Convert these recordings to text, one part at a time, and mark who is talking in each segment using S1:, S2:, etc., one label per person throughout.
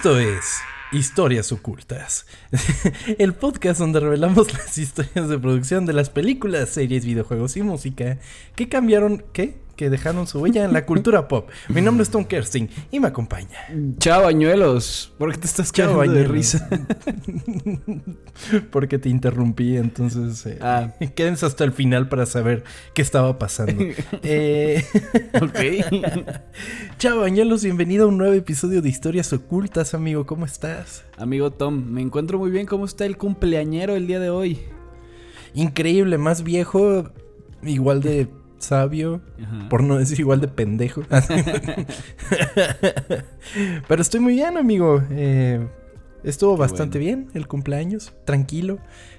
S1: Esto es Historias Ocultas, el podcast donde revelamos las historias de producción de las películas, series, videojuegos y música que cambiaron, ¿qué? Que dejaron su huella en la cultura pop. Mi nombre es Tom Kersting y me acompaña.
S2: Chao, bañuelos. ¿Por qué te estás
S1: Chao,
S2: cagando de risa?
S1: Porque te interrumpí, entonces eh,
S2: Ah.
S1: quédense hasta el final para saber qué estaba pasando. Eh,
S2: ok.
S1: Chao, bañuelos, bienvenido a un nuevo episodio de Historias Ocultas, amigo. ¿Cómo estás?
S2: Amigo Tom, me encuentro muy bien. ¿Cómo está el cumpleañero el día de hoy?
S1: Increíble, más viejo, igual de sabio,
S2: Ajá.
S1: por no decir igual de pendejo. Pero estoy muy bien, amigo. Eh, estuvo
S2: Qué
S1: bastante
S2: bueno.
S1: bien el cumpleaños, tranquilo.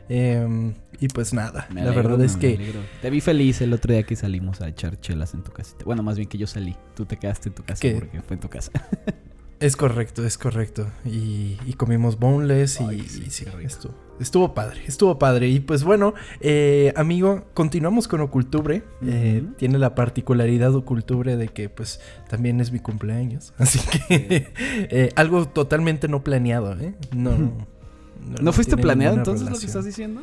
S1: Eh, y pues nada, la verdad es que.
S2: Te vi feliz el otro día que salimos a echar chelas en tu casita. Bueno, más bien que yo salí. Tú te quedaste en tu casa
S1: ¿Qué?
S2: porque fue en tu casa.
S1: es correcto, es correcto. Y, y comimos boneless y,
S2: sí,
S1: y sí,
S2: rico.
S1: Estuvo, padre, estuvo padre. Y pues bueno, eh, amigo, continuamos con Ocultubre. Eh, tiene la particularidad Ocultubre de que pues también es mi cumpleaños. Así que eh, algo totalmente no planeado, ¿eh? No. No,
S2: ¿No fuiste planeado entonces lo que estás diciendo?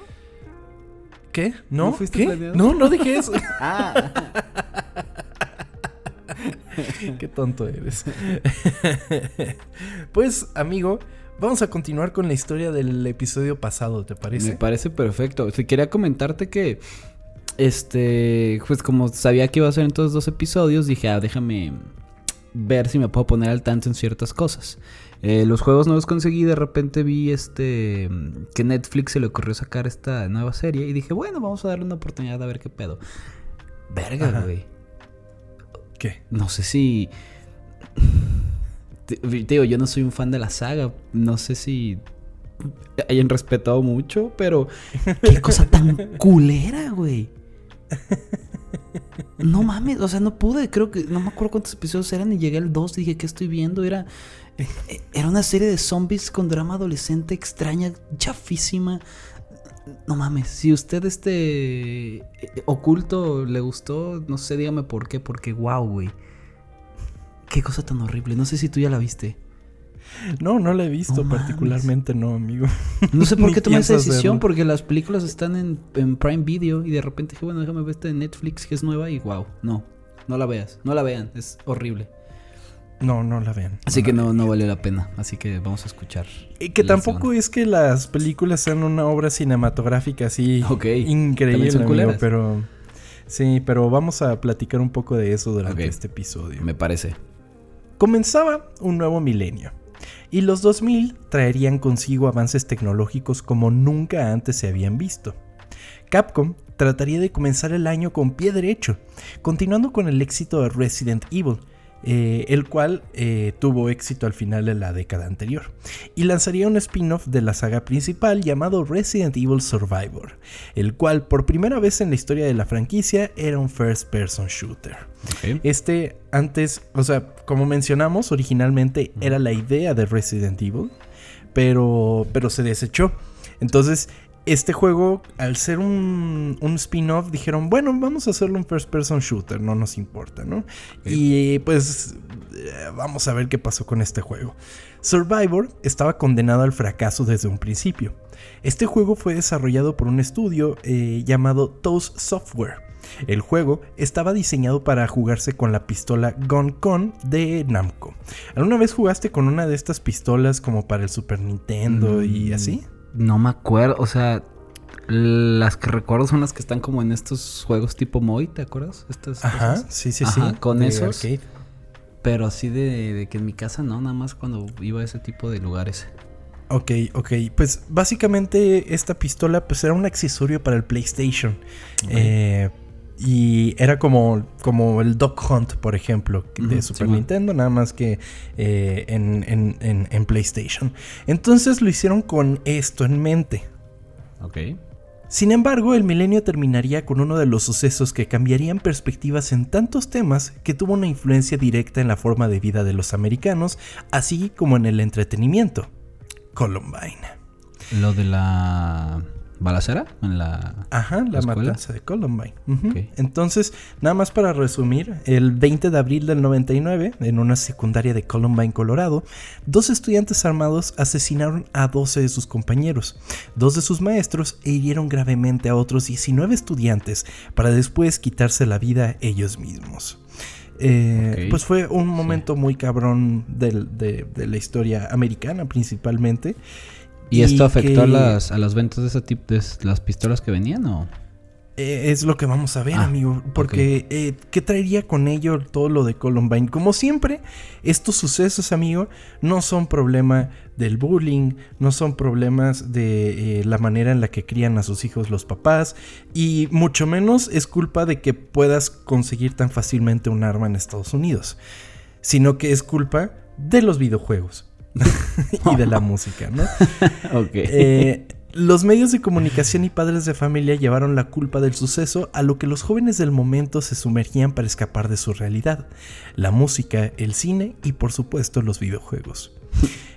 S1: ¿Qué? ¿No?
S2: ¿No fuiste
S1: ¿Qué?
S2: planeado?
S1: No, no dije eso.
S2: Ah.
S1: Qué tonto eres. pues, amigo, vamos a continuar con la historia del episodio pasado, ¿te parece?
S2: Me parece perfecto. Sí, quería comentarte que, este, pues como sabía que iba a ser en todos dos episodios, dije, ah, déjame ver si me puedo poner al tanto en ciertas cosas. Eh, los juegos no los conseguí, de repente vi este que Netflix se le ocurrió sacar esta nueva serie y dije, bueno, vamos a darle una oportunidad a ver qué pedo. Verga, güey.
S1: ¿Qué?
S2: No sé si. Digo, yo no soy un fan de la saga. No sé si hayan respetado mucho, pero. Qué cosa tan culera, güey. No mames, o sea, no pude. Creo que. No me acuerdo cuántos episodios eran y llegué al 2 y dije, ¿qué estoy viendo? Era. Era una serie de zombies con drama adolescente extraña, chafísima. No mames, si usted este eh, oculto le gustó, no sé, dígame por qué, porque wow, güey. Qué cosa tan horrible. No sé si tú ya la viste.
S1: No, no la he visto particularmente, no, amigo.
S2: No sé por qué tomé esa decisión,
S1: hacerlo.
S2: porque las películas están en, en Prime Video y de repente dije, bueno, déjame ver esta de Netflix que es nueva y wow, no, no la veas, no la vean, es horrible.
S1: No, no la vean.
S2: Así que no, no valió la pena, así que vamos a escuchar.
S1: Y que tampoco es que las películas sean una obra cinematográfica así increíble, pero sí, pero vamos a platicar un poco de eso durante este episodio.
S2: Me parece.
S1: Comenzaba un nuevo milenio, y los 2000 traerían consigo avances tecnológicos como nunca antes se habían visto. Capcom trataría de comenzar el año con pie derecho, continuando con el éxito de Resident Evil, eh, el cual eh, tuvo éxito al final de la década anterior, y lanzaría un spin-off de la saga principal llamado Resident Evil Survivor, el cual por primera vez en la historia de la franquicia era un first-person shooter. Este antes, o sea, como mencionamos, originalmente era la idea de Resident Evil, pero, pero se desechó. Entonces, este juego, al ser un, un spin-off, dijeron, bueno, vamos a hacerlo un first-person shooter, no nos importa, ¿no? Y pues, eh, vamos a ver qué pasó con este juego. Survivor estaba condenado al fracaso desde un principio. Este juego fue desarrollado por un estudio eh, llamado Toast Software. El juego estaba diseñado para jugarse con la pistola Gun Con de Namco. ¿Alguna vez jugaste con una de estas pistolas como para el Super Nintendo y
S2: Mm,
S1: así?
S2: No me acuerdo, o sea, las que recuerdo son las que están como en estos juegos tipo Moy, ¿te acuerdas? Estas
S1: Ajá,
S2: cosas.
S1: sí, sí,
S2: Ajá,
S1: sí.
S2: con esos.
S1: arcade.
S2: Pero así de, de que en mi casa no, nada más cuando iba a ese tipo de lugares.
S1: Ok, ok. Pues básicamente esta pistola pues era un accesorio para el PlayStation. Eh, y era como, como el Dog Hunt, por ejemplo, de Super. Nintendo, nada más que eh, en, en- en- en PlayStation. Entonces lo hicieron con esto en mente.
S2: Ok.
S1: Sin embargo, el milenio terminaría con uno de los sucesos que cambiarían perspectivas en tantos temas que tuvo una influencia directa en la forma de vida de los americanos, así como en el entretenimiento. Columbine.
S2: Lo de la balacera en la
S1: Ajá, la
S2: escuela?
S1: matanza de Columbine. Entonces, nada más para resumir, el 20 de abril del 99, en una secundaria de Columbine, Colorado, dos estudiantes armados asesinaron a 12 de sus compañeros, dos de sus maestros e hirieron gravemente a otros 19 estudiantes para después quitarse la vida ellos mismos. Eh. Pues fue un momento muy cabrón del- de, de la historia americana principalmente.
S2: ¿Y esto afectó a las, a las ventas de ese tipo de las pistolas que venían o?
S1: Eh, es lo que vamos a ver,
S2: Ah,
S1: amigo. Porque, eh, ¿qué traería con ello todo lo de Columbine? Como siempre, estos sucesos, amigo, no son problema del bullying, no son problemas de eh, la manera en la que crían a sus hijos los papás, y mucho menos es culpa de que puedas conseguir tan fácilmente un arma en Estados Unidos, sino que es culpa de los videojuegos y de la música, ¿no?
S2: Ok.
S1: Eh, los medios de comunicación y padres de familia llevaron la culpa del suceso a lo que los jóvenes del momento se sumergían para escapar de su realidad, la música, el cine y por supuesto los videojuegos.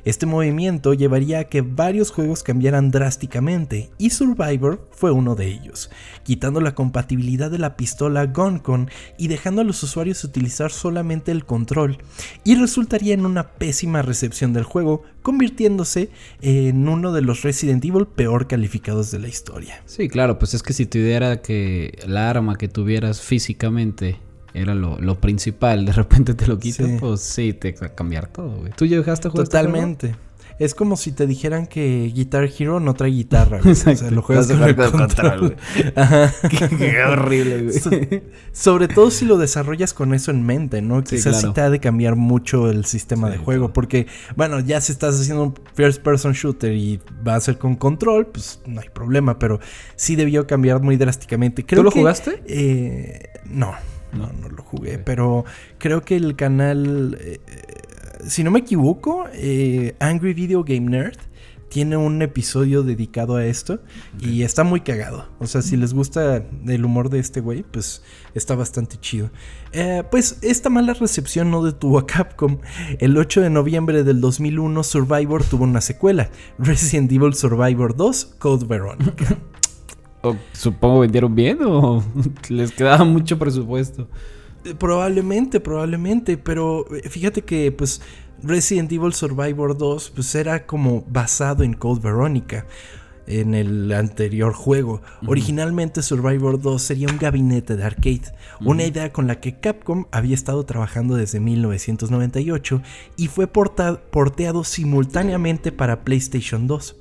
S1: Este movimiento llevaría a que varios juegos cambiaran drásticamente y Survivor fue uno de ellos, quitando la compatibilidad de la pistola GunCon y dejando a los usuarios utilizar solamente el control y resultaría en una pésima recepción del juego, convirtiéndose en uno de los Resident Evil peor calificados de la historia.
S2: Sí, claro, pues es que si tu idea era que la arma que tuvieras físicamente era lo, lo principal, de repente te lo quitan,
S1: Sí.
S2: pues sí, te va a cambiar todo, güey. ¿Tú llegaste a jugar este juego?
S1: Totalmente. Es como si te dijeran que Guitar Hero no trae guitarra. güey. O sea, lo juegas
S2: a
S1: con el control.
S2: control,
S1: Ajá.
S2: Qué horrible, güey.
S1: So- Sobre todo si lo desarrollas con eso en mente, ¿no?
S2: Sí,
S1: Quizás sí
S2: claro.
S1: te ha de cambiar mucho el sistema
S2: Sí,
S1: de juego.
S2: claro.
S1: Porque, bueno, ya si estás haciendo un first person shooter y va a ser con control, pues no hay problema. Pero sí debió cambiar muy drásticamente. Creo
S2: ¿Tú lo
S1: que,
S2: jugaste?
S1: eh, no, no,
S2: No.
S1: lo jugué. Pero creo que el canal, eh, si no me equivoco, eh, Angry Video Game Nerd tiene un episodio dedicado a esto y está muy cagado. O sea, si les gusta el humor de este güey, pues está bastante chido. Eh, pues esta mala recepción no detuvo a Capcom. El 8 de noviembre del 2001, Survivor tuvo una secuela, Resident Evil Survivor 2, Code Veronica.
S2: O, supongo vendieron bien o les quedaba mucho presupuesto.
S1: Eh, Probablemente, probablemente, pero eh, fíjate que pues Resident Evil Survivor 2 pues era como basado en Code Veronica en el anterior juego. Originalmente Survivor 2 sería un gabinete de arcade, una idea con la que Capcom había estado trabajando desde 1998 y fue porta- porteado simultáneamente para PlayStation 2.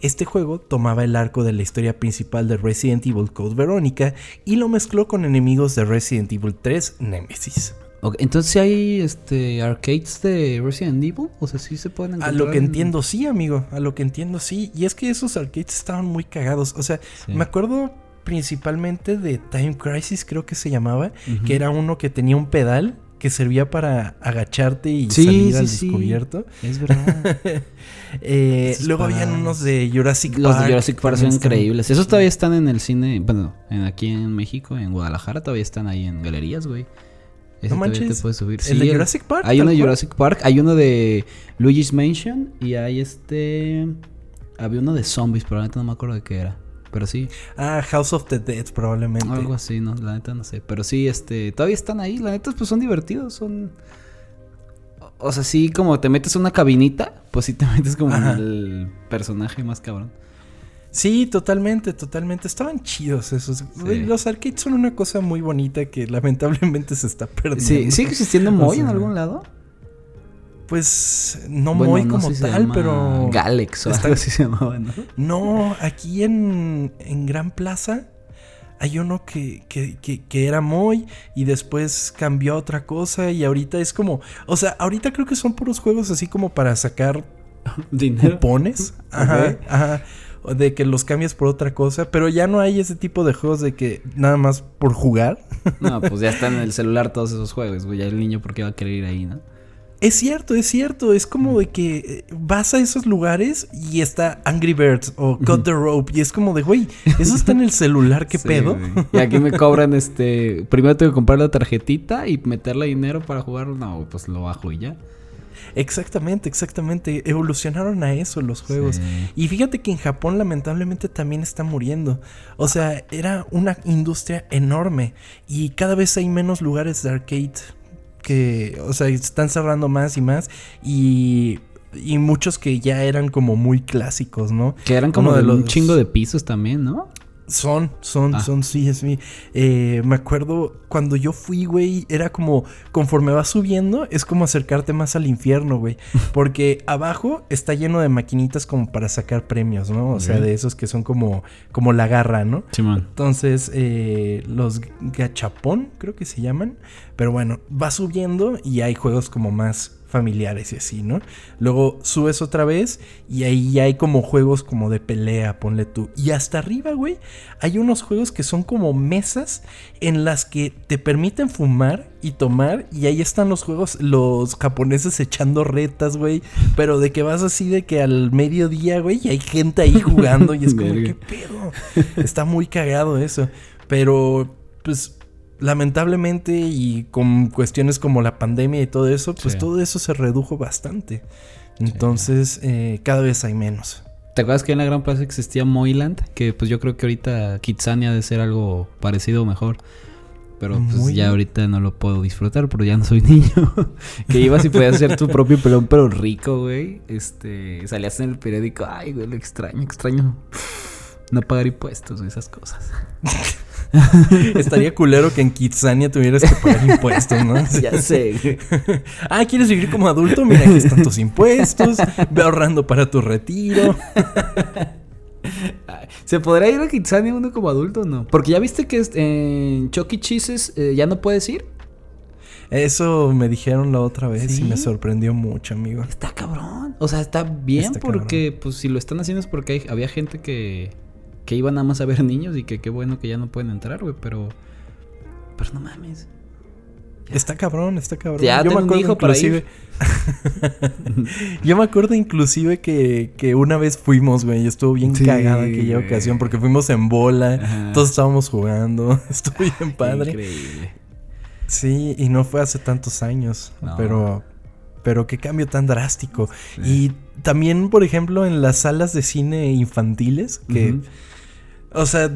S1: Este juego tomaba el arco de la historia principal de Resident Evil Code Veronica y lo mezcló con enemigos de Resident Evil 3 Nemesis.
S2: Entonces ¿sí hay este arcades de Resident Evil, o sea, sí se pueden
S1: A
S2: encontrar.
S1: lo que
S2: en-
S1: entiendo, sí, amigo. A lo que entiendo, sí. Y es que esos arcades estaban muy cagados. O sea,
S2: Sí.
S1: me acuerdo principalmente de Time Crisis, creo que se llamaba. Que era uno que tenía un pedal que servía para agacharte y
S2: Sí,
S1: salir
S2: sí,
S1: al
S2: sí.
S1: descubierto.
S2: Es verdad.
S1: Eh, luego habían unos de Jurassic
S2: Los
S1: Park.
S2: de Jurassic Park son increíbles. Esos todavía están en el cine, bueno, en, aquí en México, en Guadalajara, todavía están ahí en galerías, güey. Ese
S1: No manches,
S2: te puedes subir.
S1: ¿El de Jurassic Park?
S2: Hay uno de? Jurassic Park, hay uno de Luigi's Mansion y hay este... Había uno de zombies, pero no me acuerdo de qué era. Pero sí,
S1: Ah, House of the Dead, probablemente.
S2: algo así, no, la neta no sé. Pero sí, este, todavía están ahí, la neta pues son divertidos, son... O- sea, sí, como te metes en una cabinita, pues sí te metes como en el personaje más cabrón.
S1: Sí, totalmente, totalmente. Estaban chidos esos. Los arcades son una cosa muy bonita que lamentablemente se está perdiendo.
S2: Sí, ¿Sigue existiendo
S1: O
S2: Moy en algún lado?
S1: Pues no
S2: Bueno,
S1: muy
S2: no
S1: como
S2: si
S1: tal, pero.
S2: Galex o
S1: está-
S2: algo así se llamaba, ¿no?
S1: No, aquí en, en Gran Plaza hay uno que, que, que, que era muy y después cambió a otra cosa y ahorita es como. O sea, ahorita creo que son puros juegos así como para sacar
S2: Dinero.
S1: cupones. Ajá,
S2: Ok.
S1: ajá. O De que los cambias por otra cosa, pero ya no hay ese tipo de juegos de que nada más por jugar.
S2: No, pues ya están en el celular todos esos juegos, güey. Ya el niño, ¿por qué va a querer ir ahí, no?
S1: Es cierto, es cierto. Es como de que eh, vas a esos lugares y está Angry Birds o Cut the Rope. Y es como de, güey, eso está en el celular, ¿qué
S2: Sí,
S1: pedo?
S2: Y aquí me cobran este. Primero tengo que comprar la tarjetita y meterle dinero para jugar. No, pues lo bajo y ya.
S1: Exactamente, exactamente. Evolucionaron a eso los juegos.
S2: Sí.
S1: Y fíjate que en Japón lamentablemente también está muriendo. O sea, era una industria enorme y cada vez hay menos lugares de arcade que, o sea, están cerrando más y más y, y muchos que ya eran como muy clásicos, ¿no?
S2: Que eran como
S1: Uno
S2: de
S1: de
S2: un
S1: los-
S2: chingo de pisos también, ¿no?
S1: Son, son,
S2: Ah.
S1: son, sí, es mi. eh, me acuerdo cuando yo fui, güey, era como, conforme vas subiendo, es como acercarte más al infierno, güey. Porque abajo está lleno de maquinitas como para sacar premios, ¿no? O sea, de esos que son como, como la garra, ¿no?
S2: Simón.
S1: Entonces, eh, los gachapón, creo que se llaman. Pero bueno, vas subiendo y hay juegos como más familiares y así, ¿no? Luego subes otra vez y ahí hay como juegos como de pelea, ponle tú. Y hasta arriba, güey, hay unos juegos que son como mesas en las que te permiten fumar y tomar y ahí están los juegos, los japoneses echando retas, güey, pero de que vas así de que al mediodía, güey, y hay gente ahí jugando y es como. ¿qué pedo? Está muy cagado eso, pero pues lamentablemente y con cuestiones como la pandemia y todo eso, pues
S2: Sí.
S1: todo eso se redujo bastante. Entonces, eh, cada vez hay menos.
S2: ¿Te acuerdas que en la Gran Plaza existía Moyland? Que pues yo creo que ahorita Kitsania ha de ser algo parecido o mejor. Pero pues ya ahorita no lo puedo disfrutar, pero ya no soy niño. que ibas y podías hacer tu propio pelón, pero rico, güey. Este, salías en el periódico, ay, güey, lo extraño, extraño. No pagar impuestos, esas cosas.
S1: Estaría culero que en Kitsania tuvieras que pagar impuestos, ¿no?
S2: ya sé.
S1: Ah, ¿quieres vivir como adulto? Mira, aquí están tus impuestos. Ve ahorrando para tu retiro.
S2: ¿Se podrá ir a Kitsania uno como adulto o no? Porque ya viste que en Chucky Cheeses eh, ya no puedes ir.
S1: Eso me dijeron la otra vez
S2: ¿Sí?
S1: y me sorprendió mucho, amigo.
S2: Está cabrón. O sea, está bien
S1: Está
S2: porque, pues, si lo están haciendo es porque hay- había gente que, que iba nada más a ver niños y que qué bueno que ya no pueden entrar, güey, pero... Pero no mames.
S1: Está cabrón, está cabrón.
S2: Ya un hijo para
S1: inclusive. Yo me acuerdo inclusive que, que una vez fuimos, güey. y Estuvo bien
S2: Sí,
S1: cagada aquella
S2: güey.
S1: ocasión porque fuimos en bola.
S2: Ajá.
S1: Todos estábamos jugando. Estuvo bien padre.
S2: Increíble.
S1: Sí, y no fue hace tantos años.
S2: No.
S1: Pero. Pero qué cambio tan drástico. Y también, por ejemplo, en las salas de cine infantiles, que. O sea.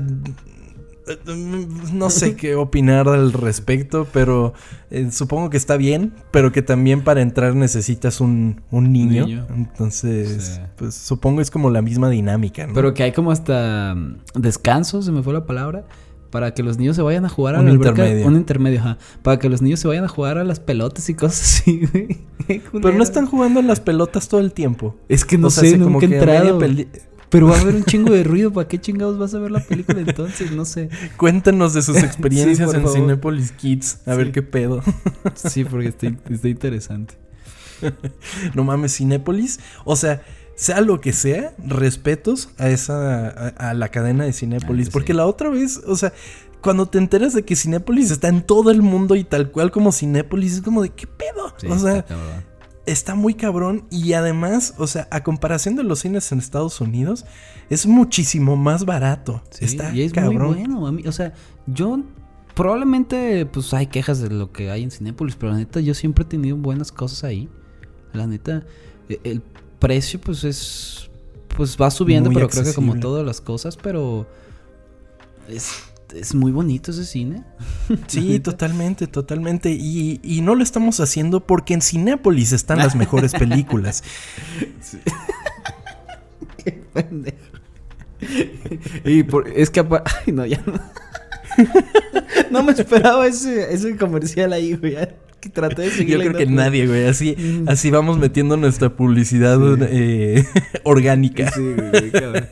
S1: No sé qué opinar al respecto, pero eh, supongo que está bien, pero que también para entrar necesitas un, un niño.
S2: Niño.
S1: Entonces,
S2: Sí.
S1: pues supongo es como la misma dinámica, ¿no?
S2: Pero que hay como hasta mm, descansos, se me fue la palabra, para que los niños se vayan a jugar a
S1: Un
S2: la alberca.
S1: intermedio.
S2: Un intermedio, ajá. Para que los niños se vayan a jugar a las pelotas y cosas así, güey.
S1: Pero no están jugando en las pelotas todo el tiempo.
S2: Es que no
S1: O sea,
S2: sé, nunca he
S1: a media
S2: entrado. Pero va a haber un chingo de ruido. ¿Para qué chingados vas a ver la película entonces? No sé.
S1: Cuéntanos de sus experiencias en
S2: favor.
S1: Cinepolis Kids. A ver qué pedo.
S2: Sí, porque está, está interesante.
S1: No mames, Cinépolis. O sea, sea lo que sea, respetos a esa. a, a la cadena de Cinépolis.
S2: Ah, sí.
S1: Porque la otra vez, o sea, cuando te enteras de que Cinépolis está en todo el mundo y tal cual como Cinépolis, es como de qué pedo.
S2: Sí,
S1: o sea,
S2: está
S1: muy cabrón. Y además, o sea, a comparación de los cines en Estados Unidos, es muchísimo más barato.
S2: Sí,
S1: está
S2: y es
S1: cabrón.
S2: muy bueno. A mí, o sea, yo probablemente pues hay quejas de lo que hay en Cinépolis, pero la neta yo siempre he tenido buenas cosas ahí. La neta, e- el precio pues es pues va subiendo,
S1: Muy
S2: pero creo que como todas las cosas, pero es, es muy bonito ese cine.
S1: Sí, totalmente, totalmente. Y, y no lo estamos haciendo porque en Cinépolis están las mejores películas.
S2: Pendejo. y por- es que ay, no, ya no. no me esperaba ese, ese comercial ahí, güey. Que traté de seguir
S1: Yo creo que nadie, güey. Así,
S2: Mm.
S1: así vamos metiendo nuestra publicidad
S2: Sí.
S1: eh, orgánica.
S2: Sí, güey, güey, cabrón.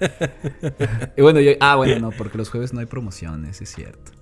S2: Y bueno, yo, ah, bueno, no, porque los jueves no hay promociones, es cierto.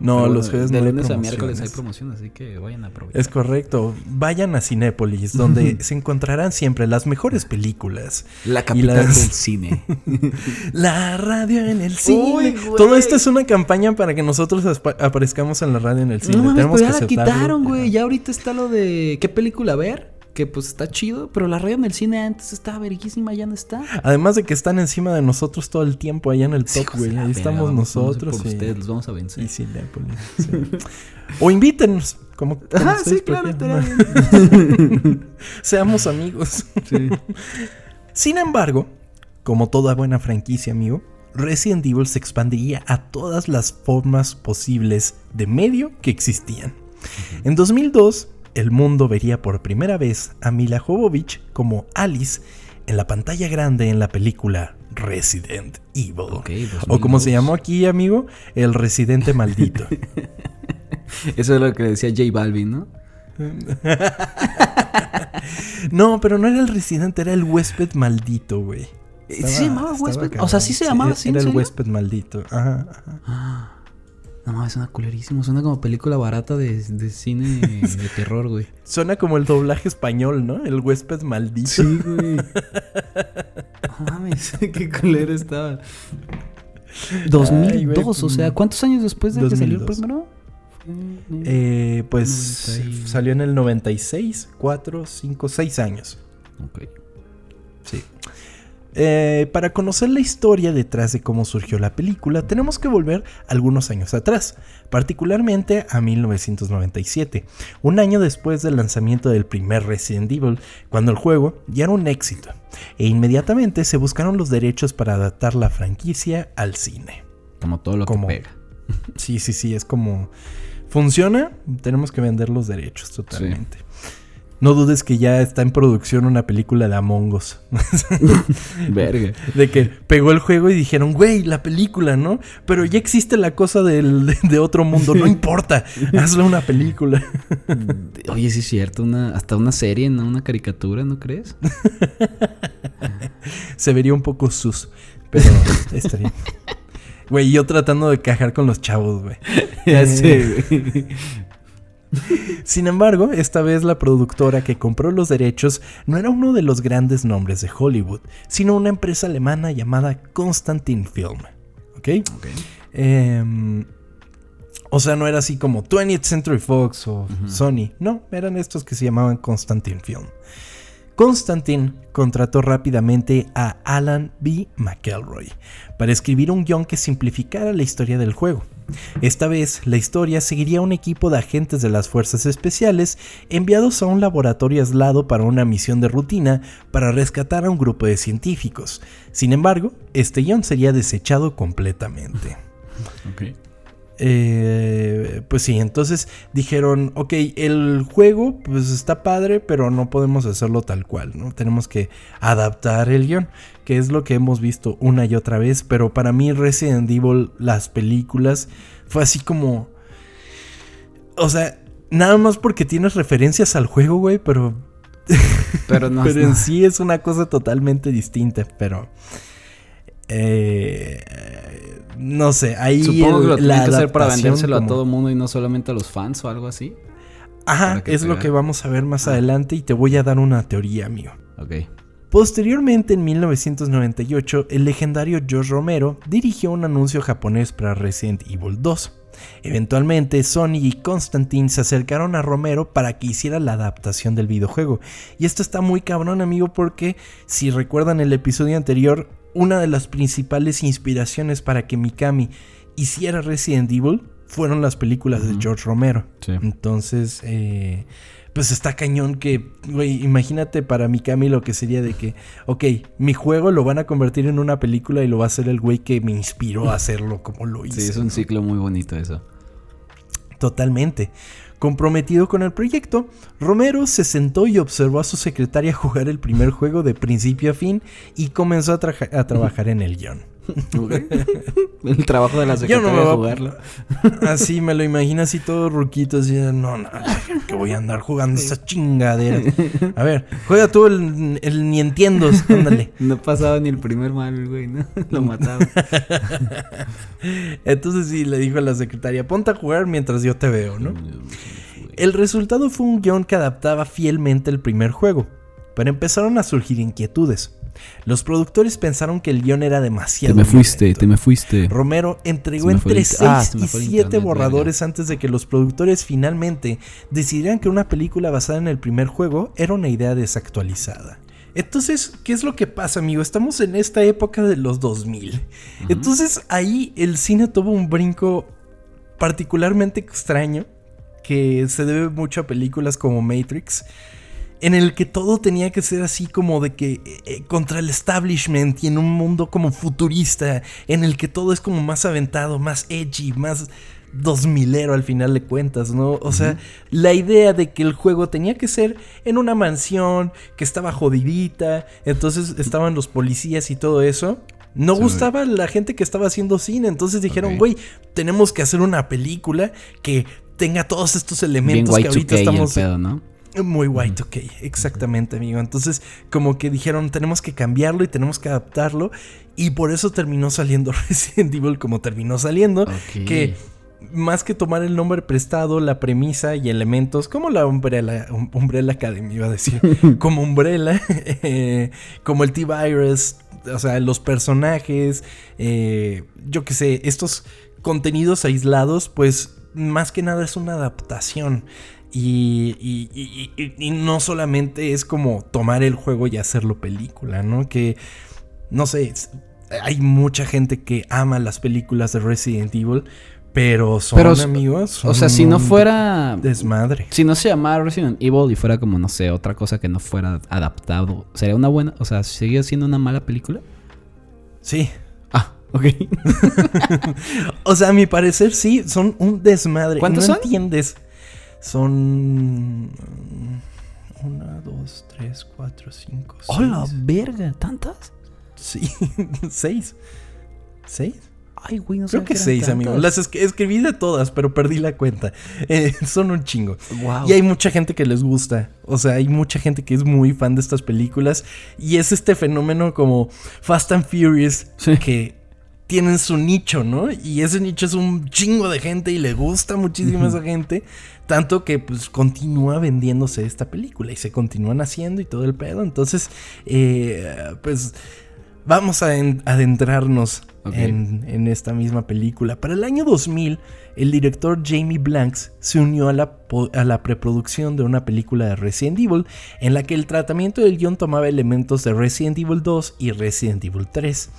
S1: No, los jueves
S2: de
S1: no hay
S2: lunes a miércoles hay
S1: promociones,
S2: así que vayan a aprovechar.
S1: Es correcto. Vayan a Cinépolis, donde se encontrarán siempre las mejores películas.
S2: La capital
S1: las-
S2: del cine.
S1: La radio en el cine.
S2: Uy.
S1: Todo esto es una campaña para que nosotros aparezcamos en la radio en el cine.
S2: no mames,
S1: Tenemos
S2: pues ya
S1: que
S2: la
S1: aceptarlo.
S2: quitaron, güey. Ya ahorita está lo de qué película ver. Que pues está chido, pero la radio en el cine antes estaba verguísima, ya no está.
S1: Además de que están encima de nosotros todo el tiempo allá en el top, güey. Ahí estamos
S2: vamos
S1: nosotros.
S2: Por
S1: y-
S2: ustedes los vamos a vencer.
S1: y Cinépolis, sí. o invítenos, como, como
S2: Ah, sí, claro, estaría
S1: Seamos amigos.
S2: Sí.
S1: Sin embargo, como toda buena franquicia, amigo, Resident Evil se expandiría a todas las formas posibles de medio que existían. En 2002, el mundo vería por primera vez a Mila Jovovich como Alice en la pantalla grande en la película Resident Evil. O como
S2: 2002.
S1: se llamó aquí, amigo, el residente maldito.
S2: Eso es lo que decía J Balvin, ¿no?
S1: no, pero no era el residente, era el huésped maldito, güey.
S2: ¿Sí se llamaba huésped? O sea, ¿sí se llamaba así,
S1: Era el huésped maldito. Ajá, ajá.
S2: No mames, suena culerísimo. Suena como película barata de, de cine de terror, güey.
S1: Suena como el doblaje español, ¿no? El huésped maldito.
S2: güey. No mames, qué culero estaba. 2002,
S1: güey,
S2: o sea, ¿cuántos años después de que salió el
S1: 2002.
S2: primero?
S1: Eh, pues
S2: 90 y-
S1: salió en el 96, 4, 5, 6 años.
S2: Ok.
S1: Sí. Eh, para conocer la historia detrás de cómo surgió la película, tenemos que volver algunos años atrás, particularmente a 1997, un año después del lanzamiento del primer Resident Evil, cuando el juego ya era un éxito, e inmediatamente se buscaron los derechos para adaptar la franquicia al cine.
S2: Como todo lo
S1: Como-
S2: que pega.
S1: Sí, sí, sí, es como... ¿Funciona? Tenemos que vender los derechos totalmente. No dudes que ya está en producción una película de Among Us.
S2: Verga.
S1: De que pegó el juego y dijeron, güey, la película, ¿no? Pero ya existe la cosa del- de, de otro mundo, no importa, hazle una película.
S2: Oye, sí es cierto, una, hasta una serie, ¿no? Una caricatura, ¿no crees?
S1: Se vería un poco sus, pero estaría. Güey, yo tratando de cajar con los chavos, güey.
S2: ya sé, güey.
S1: Sin embargo, esta vez la productora que compró los derechos no era uno de los grandes nombres de Hollywood, sino una empresa alemana llamada Constantin Film. ¿Ok?
S2: Ok.
S1: Em, o sea, no era así como 20th Century Fox o Sony. No, eran estos que se llamaban Constantin Film. Constantin contrató rápidamente a Alan B. McElroy para escribir un guion que simplificara la historia del juego. Esta vez, la historia seguiría a un equipo de agentes de las fuerzas especiales enviados a un laboratorio aislado para una misión de rutina para rescatar a un grupo de científicos. Sin embargo, este guion sería desechado completamente. Eh, pues sí, entonces dijeron, ok, el juego pues está padre, pero no podemos hacerlo tal cual, ¿no? Tenemos que adaptar el guion, que es lo que hemos visto una y otra vez, pero para mí Resident Evil, las películas, fue así como... O sea, nada más porque tienes referencias al juego, güey, pero...
S2: Pero no.
S1: pero
S2: no.
S1: en sí es una cosa totalmente distinta, pero... eh, no sé, ahí
S2: Supongo que lo
S1: el- la
S2: tienen que hacer para vendérselo
S1: como-
S2: a todo mundo y no solamente a los fans o algo así.
S1: Ajá,
S2: que
S1: es lo que vamos a ver más adelante y te voy a dar una teoría, amigo.
S2: Ok.
S1: Posteriormente, en 1998, el legendario George Romero dirigió un anuncio japonés para Resident Evil 2. Eventualmente, Sony y Constantine se acercaron a Romero para que hiciera la adaptación del videojuego. Y esto está muy cabrón, amigo, porque si recuerdan el episodio anterior, una de las principales inspiraciones para que Mikami hiciera Resident Evil fueron las películas de. George Romero.
S2: Sí.
S1: Entonces, eh, pues está cañón que, güey, imagínate para Mikami lo que sería de que, ok, mi juego lo van a convertir en una película y lo va a hacer el güey que me inspiró a hacerlo como lo hice.
S2: Sí, es un
S1: ¿no?
S2: ciclo muy bonito eso.
S1: Totalmente. Comprometido con el proyecto, Romero se sentó y observó a su secretaria jugar el primer juego de principio a fin y comenzó a, trabajar en el guion.
S2: El trabajo de la
S1: Yo no
S2: secretaria
S1: me voy a-
S2: jugarlo.
S1: Así me lo imagino así todo ruquito, así de, no, no, que voy a andar jugando esa chingadera. A ver, juega tú el, el ni entiendos, ándale.
S2: No pasaba ni el primer mal, güey, ¿no? Lo mataba.
S1: Entonces sí le dijo a la secretaria, ponte a jugar mientras yo te veo, ¿no? El resultado fue un guion que adaptaba fielmente el primer juego, pero empezaron a surgir inquietudes. Los productores pensaron que el guion era demasiado.
S2: Te me fuiste,
S1: violento.
S2: te me fuiste.
S1: Romero entregó entre
S2: int- ah,
S1: 6
S2: se me
S1: y
S2: fue el
S1: 7
S2: internet,
S1: borradores antes de que los productores finalmente decidieran que una película basada en el primer juego era una idea desactualizada. Entonces, ¿qué es lo que pasa, amigo? Estamos en esta época de los 2000. Entonces, ahí el cine tuvo un brinco particularmente extraño que se debe mucho a películas como Matrix en el que todo tenía que ser así como de que eh, contra el establishment y en un mundo como futurista, en el que todo es como más aventado, más edgy, más dos milero al final de cuentas, ¿no? O sea, la idea de que el juego tenía que ser en una mansión, que estaba jodidita, entonces estaban los policías y todo eso. No
S2: Sí.
S1: gustaba la gente que estaba haciendo cine, entonces dijeron, güey, tenemos que hacer una película que tenga todos estos
S2: Bien
S1: elementos que ahorita estamos
S2: pedo, ¿no?
S1: Muy white, ok, exactamente, amigo. Entonces, como que dijeron, tenemos que cambiarlo y tenemos que adaptarlo. Y por eso terminó saliendo Resident Evil como terminó saliendo. Que más que tomar el nombre prestado, la premisa y elementos, como la Umbrella, um- Umbrella Academy, iba a decir, como Umbrella, eh, como el T-Virus, o sea, los personajes, eh, yo qué sé, estos contenidos aislados, pues más que nada es una adaptación. Y, y- y- y- no solamente es como tomar el juego y hacerlo película, ¿no? Que, no sé, hay mucha gente que ama las películas de Resident Evil, pero son
S2: Pero,
S1: amigos.
S2: O sea, si no fuera.
S1: Desmadre.
S2: Si no se llamara Resident Evil y fuera como, no sé, otra cosa que no fuera adaptado, ¿sería una buena? O sea, ¿seguiría siendo una mala película?
S1: Sí.
S2: Ah, ok.
S1: O sea, a mi parecer sí, son un desmadre.
S2: ¿Cuántos
S1: no
S2: son?
S1: entiendes. Son. mm, Una, dos, tres, cuatro, cinco, seis.
S2: ¡Hola, verga! ¿Tantas?
S1: Sí, seis. ¿Seis?
S2: Ay, güey, no sé.
S1: Creo que seis, amigo. Las es- escribí de todas, pero perdí la cuenta. Eh, son un chingo.
S2: Wow.
S1: Y hay mucha gente que les gusta. O sea, hay mucha gente que es muy fan de estas películas. Y es este fenómeno como Fast and Furious
S2: Sí.
S1: que tienen su nicho, ¿no? Y ese nicho es un chingo de gente y le gusta muchísimo a esa gente. Tanto que pues continúa vendiéndose esta película y se continúan haciendo y todo el pedo. Entonces, eh, pues vamos a en- adentrarnos en, en esta misma película. Para el año 2000, el director Jamie Blanks se unió a la, po- a la preproducción de una película de Resident Evil en la que el tratamiento del guion tomaba elementos de Resident Evil 2 y Resident Evil 3.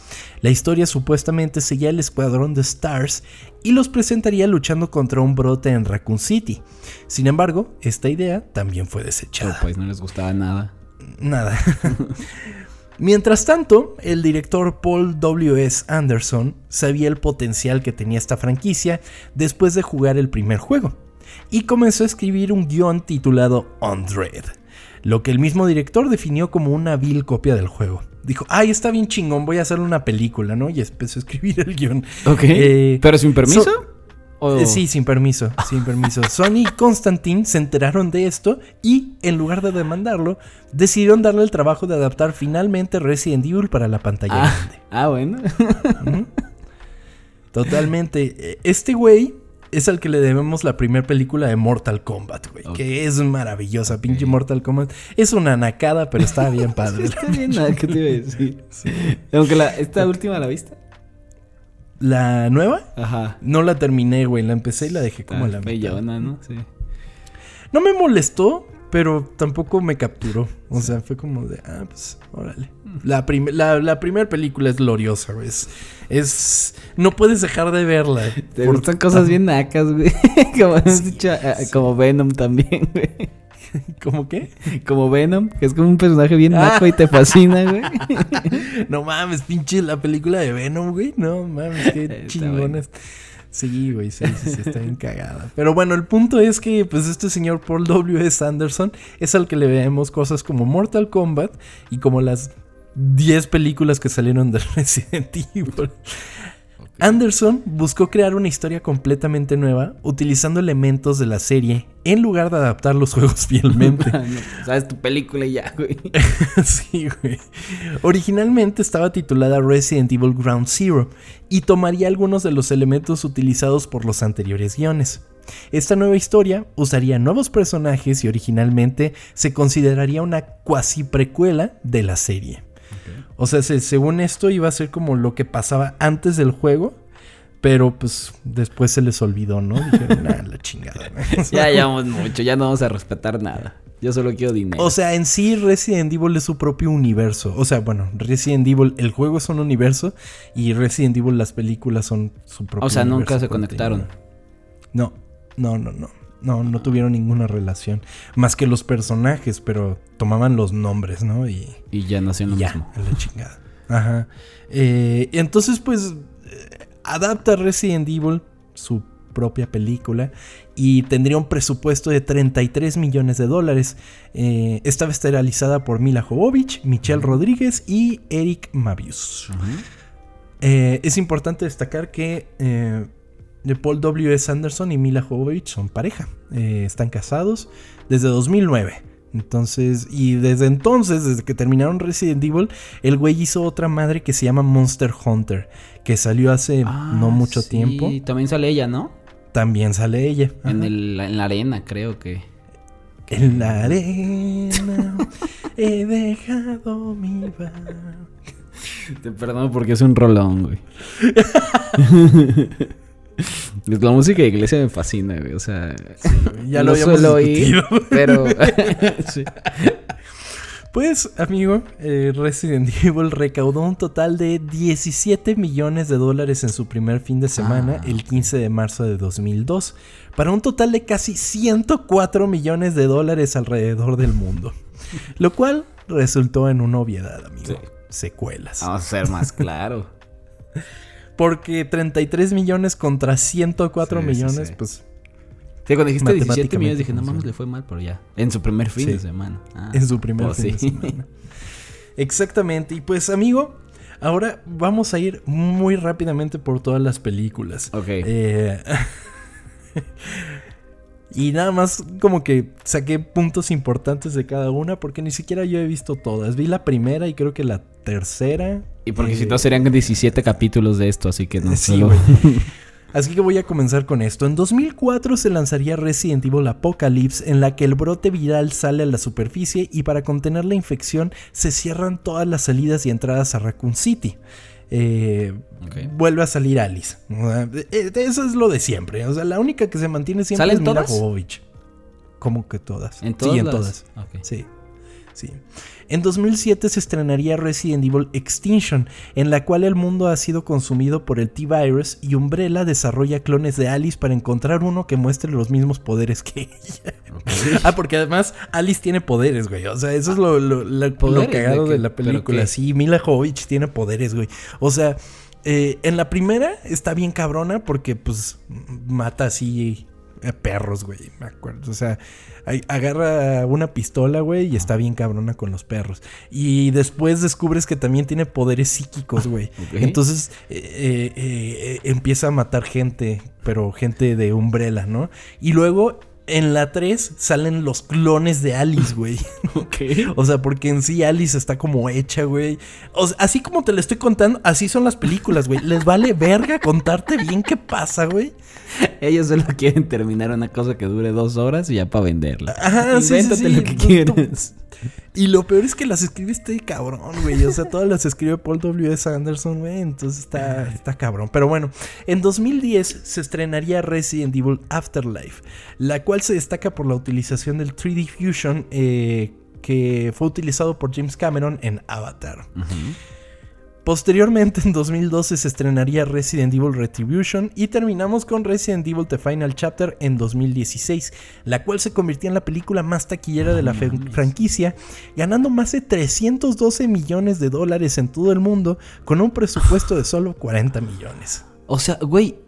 S1: La historia supuestamente seguía el escuadrón de Stars y los presentaría luchando contra un brote en Raccoon City. Sin embargo, esta idea también fue
S2: Pero
S1: desechada.
S2: pues no les gustaba nada.
S1: Nada. Mientras tanto, el director Paul W.S. Anderson sabía el potencial que tenía esta franquicia después de jugar el primer juego y comenzó a escribir un guion titulado Undread, lo que el mismo director definió como una vil copia del juego. Dijo, ay, está bien chingón, voy a hacer una película, ¿no? Y empezó a escribir el guion.
S2: Ok.
S1: Eh,
S2: ¿Pero sin permiso?
S1: so-
S2: ¿O-
S1: eh, Sí, sin permiso, sin permiso. Sony y Constantine se enteraron de esto y, en lugar de demandarlo, decidieron darle el trabajo de adaptar finalmente Resident Evil para la pantalla
S2: Ah,
S1: grande.
S2: ah, bueno.
S1: Totalmente. Eh, Este güey es al que le debemos la primera película de Mortal Kombat, güey. Que es maravillosa, pinche Mortal Kombat. Es una nacada, pero está bien padre.
S2: Está bien, nada, ¿qué te iba a decir? Aunque la, esta última la viste.
S1: ¿La nueva?
S2: Ajá.
S1: No la terminé, güey. La empecé y la dejé como a la
S2: bellona, ¿no? Sí.
S1: No me molestó, pero tampoco me capturó. O sea, fue como de, ah, pues, órale. La, prim- la, la primera película es gloriosa, güey. Es, es- No puedes dejar de verla.
S2: Te
S1: por-
S2: gustan cosas bien nacas, güey. como hemos
S1: Sí,
S2: dicho, ah,
S1: sí.
S2: como Venom también, güey.
S1: ¿Cómo qué?
S2: Como Venom, que es como un personaje bien
S1: Ah.
S2: naco y te fascina, güey.
S1: No mames, pinche la película de Venom, güey. No mames, qué chingones. Sí, güey, sí, sí, sí, está bien cagada. Pero bueno, el punto es que, pues, este señor Paul W.S. Anderson es al que le vemos cosas como Mortal Kombat y como las 10 películas que salieron de Resident Evil. Anderson buscó crear una historia completamente nueva utilizando elementos de la serie en lugar de adaptar los juegos fielmente.
S2: Sabes tu película y ya, güey.
S1: sí, güey. Originalmente estaba titulada Resident Evil Ground Zero y tomaría algunos de los elementos utilizados por los anteriores guiones. Esta nueva historia usaría nuevos personajes y originalmente se consideraría una cuasi precuela de la serie. O sea, se- según esto iba a ser como lo que pasaba antes del juego, pero pues después se les olvidó, ¿no? Dijeron, nah, la chingada. güey". O sea,
S2: Ya llevamos mucho, ya no vamos a respetar nada. Yo solo quiero dinero.
S1: O sea, en sí Resident Evil es su propio universo. O sea, bueno, Resident Evil, el juego es un universo y Resident Evil, las películas son su propio
S2: O sea, nunca
S1: universo
S2: se conectaron.
S1: No, no, no, no. No, no tuvieron ninguna relación. Más que los personajes, pero tomaban los nombres, ¿no? Y,
S2: y ya lo mismo.
S1: a la chingada. Ajá. Eh, y entonces, pues, eh, adapta Resident Evil, su propia película, y tendría un presupuesto de 33 millones de dólares. Eh, estaba esterilizada por Mila Jovovich, Michelle Rodríguez y Eric Mabius.
S2: Ujú.
S1: Eh, es importante destacar que de Paul W. S. Anderson y Mila Jovovich son pareja. Eh, están casados desde 2009. Entonces, y desde entonces, desde que terminaron Resident Evil, el güey hizo otra madre que se llama Monster Hunter, que salió hace
S2: Ah,
S1: no mucho
S2: sí,
S1: tiempo.
S2: También sale ella, ¿no?
S1: También sale ella.
S2: En, el, en la arena, creo que.
S1: En la arena he dejado mi bar.
S2: Te perdono porque es un rolón, güey. La música de iglesia me fascina, güey. O sea,
S1: Ya lo
S2: no suelo oír, pero sí.
S1: Pues, amigo, eh, Resident Evil recaudó un total de 17 millones de dólares en su primer fin de semana,
S2: Ah,
S1: el 15 de marzo de 2002, para un total de casi 104 millones de dólares alrededor del mundo. Lo cual resultó en una obviedad, amigo.
S2: Sí.
S1: Secuelas.
S2: vamos a ser más claro.
S1: Porque 33 millones contra 104
S2: Sí, sí,
S1: millones,
S2: sí.
S1: pues
S2: Sí, cuando dijiste 17 millones dije, no mames, le fue mal, pero ya. En su primer fin
S1: Sí.
S2: de semana. Ah,
S1: en su primer
S2: pues
S1: fin
S2: sí.
S1: de semana. Exactamente. Y pues, amigo, ahora vamos a ir muy rápidamente por todas las películas.
S2: Ok.
S1: Eh, y nada más como que saqué puntos importantes de cada una porque ni siquiera yo he visto todas. Vi la primera y creo que la tercera.
S2: Y porque
S1: Eh,
S2: si no serían 17 capítulos de esto, así que no
S1: Sí,
S2: solo-.
S1: Así que voy a comenzar con esto. En 2004 se lanzaría Resident Evil Apocalypse, en la que el brote viral sale a la superficie y para contener la infección se cierran todas las salidas y entradas a Raccoon City. Eh. Vuelve a salir Alice. Sea, eh, Eso es lo de siempre. O sea, la única que se mantiene siempre
S2: ¿Salen
S1: es Mila? Jovovich. ¿Cómo que todas?
S2: ¿En todas
S1: sí, en
S2: las-
S1: todas. Sí, sí. En 2007 se estrenaría Resident Evil Extinction, en la cual el mundo ha sido consumido por el T-Virus y Umbrella desarrolla clones de Alice para encontrar uno que muestre los mismos poderes que ella. ah, porque además Alice tiene poderes, güey. O sea, eso es lo, lo- lo- lo
S2: ¿Poderes?
S1: cagado
S2: ¿De
S1: la
S2: ¿Pero
S1: película. Sí, Mila Jovovich tiene poderes, güey. O sea, eh, en la primera está bien cabrona porque pues mata así perros, güey. Me acuerdo. O sea, agarra una pistola, güey, y está bien cabrona con los perros. Y después descubres que también tiene poderes psíquicos, güey. Entonces eh, eh, eh, empieza a matar gente, pero gente de Umbrella, ¿no? Y luego en la 3 salen los clones de Alice, güey.
S2: Ok.
S1: O sea, porque en sí Alice está como hecha, güey. O sea, así como te lo estoy contando, así son las películas, güey. Les vale verga contarte bien qué pasa, güey.
S2: Ellos solo quieren terminar una cosa que dure dos horas y ya para venderla.
S1: Ajá, sí, sí, sí.
S2: lo que
S1: Tú- tú-
S2: quieras.
S1: Y lo peor es que las escribe este cabrón, güey. O sea, todas las escribe Paul W. S. Anderson, güey. Entonces está, está cabrón. Pero bueno, en 2010 se estrenaría Resident Evil Afterlife, la cual se destaca por la utilización del 3D Fusion eh, que fue utilizado por James Cameron en Avatar. Posteriormente, en 2012 se estrenaría Resident Evil Retribution y terminamos con Resident Evil The Final Chapter en 2016, la cual se convirtió en la película más taquillera de la franquicia, ganando más de 312 millones de dólares en todo el mundo con un presupuesto de solo 40 millones.
S2: O sea, güey,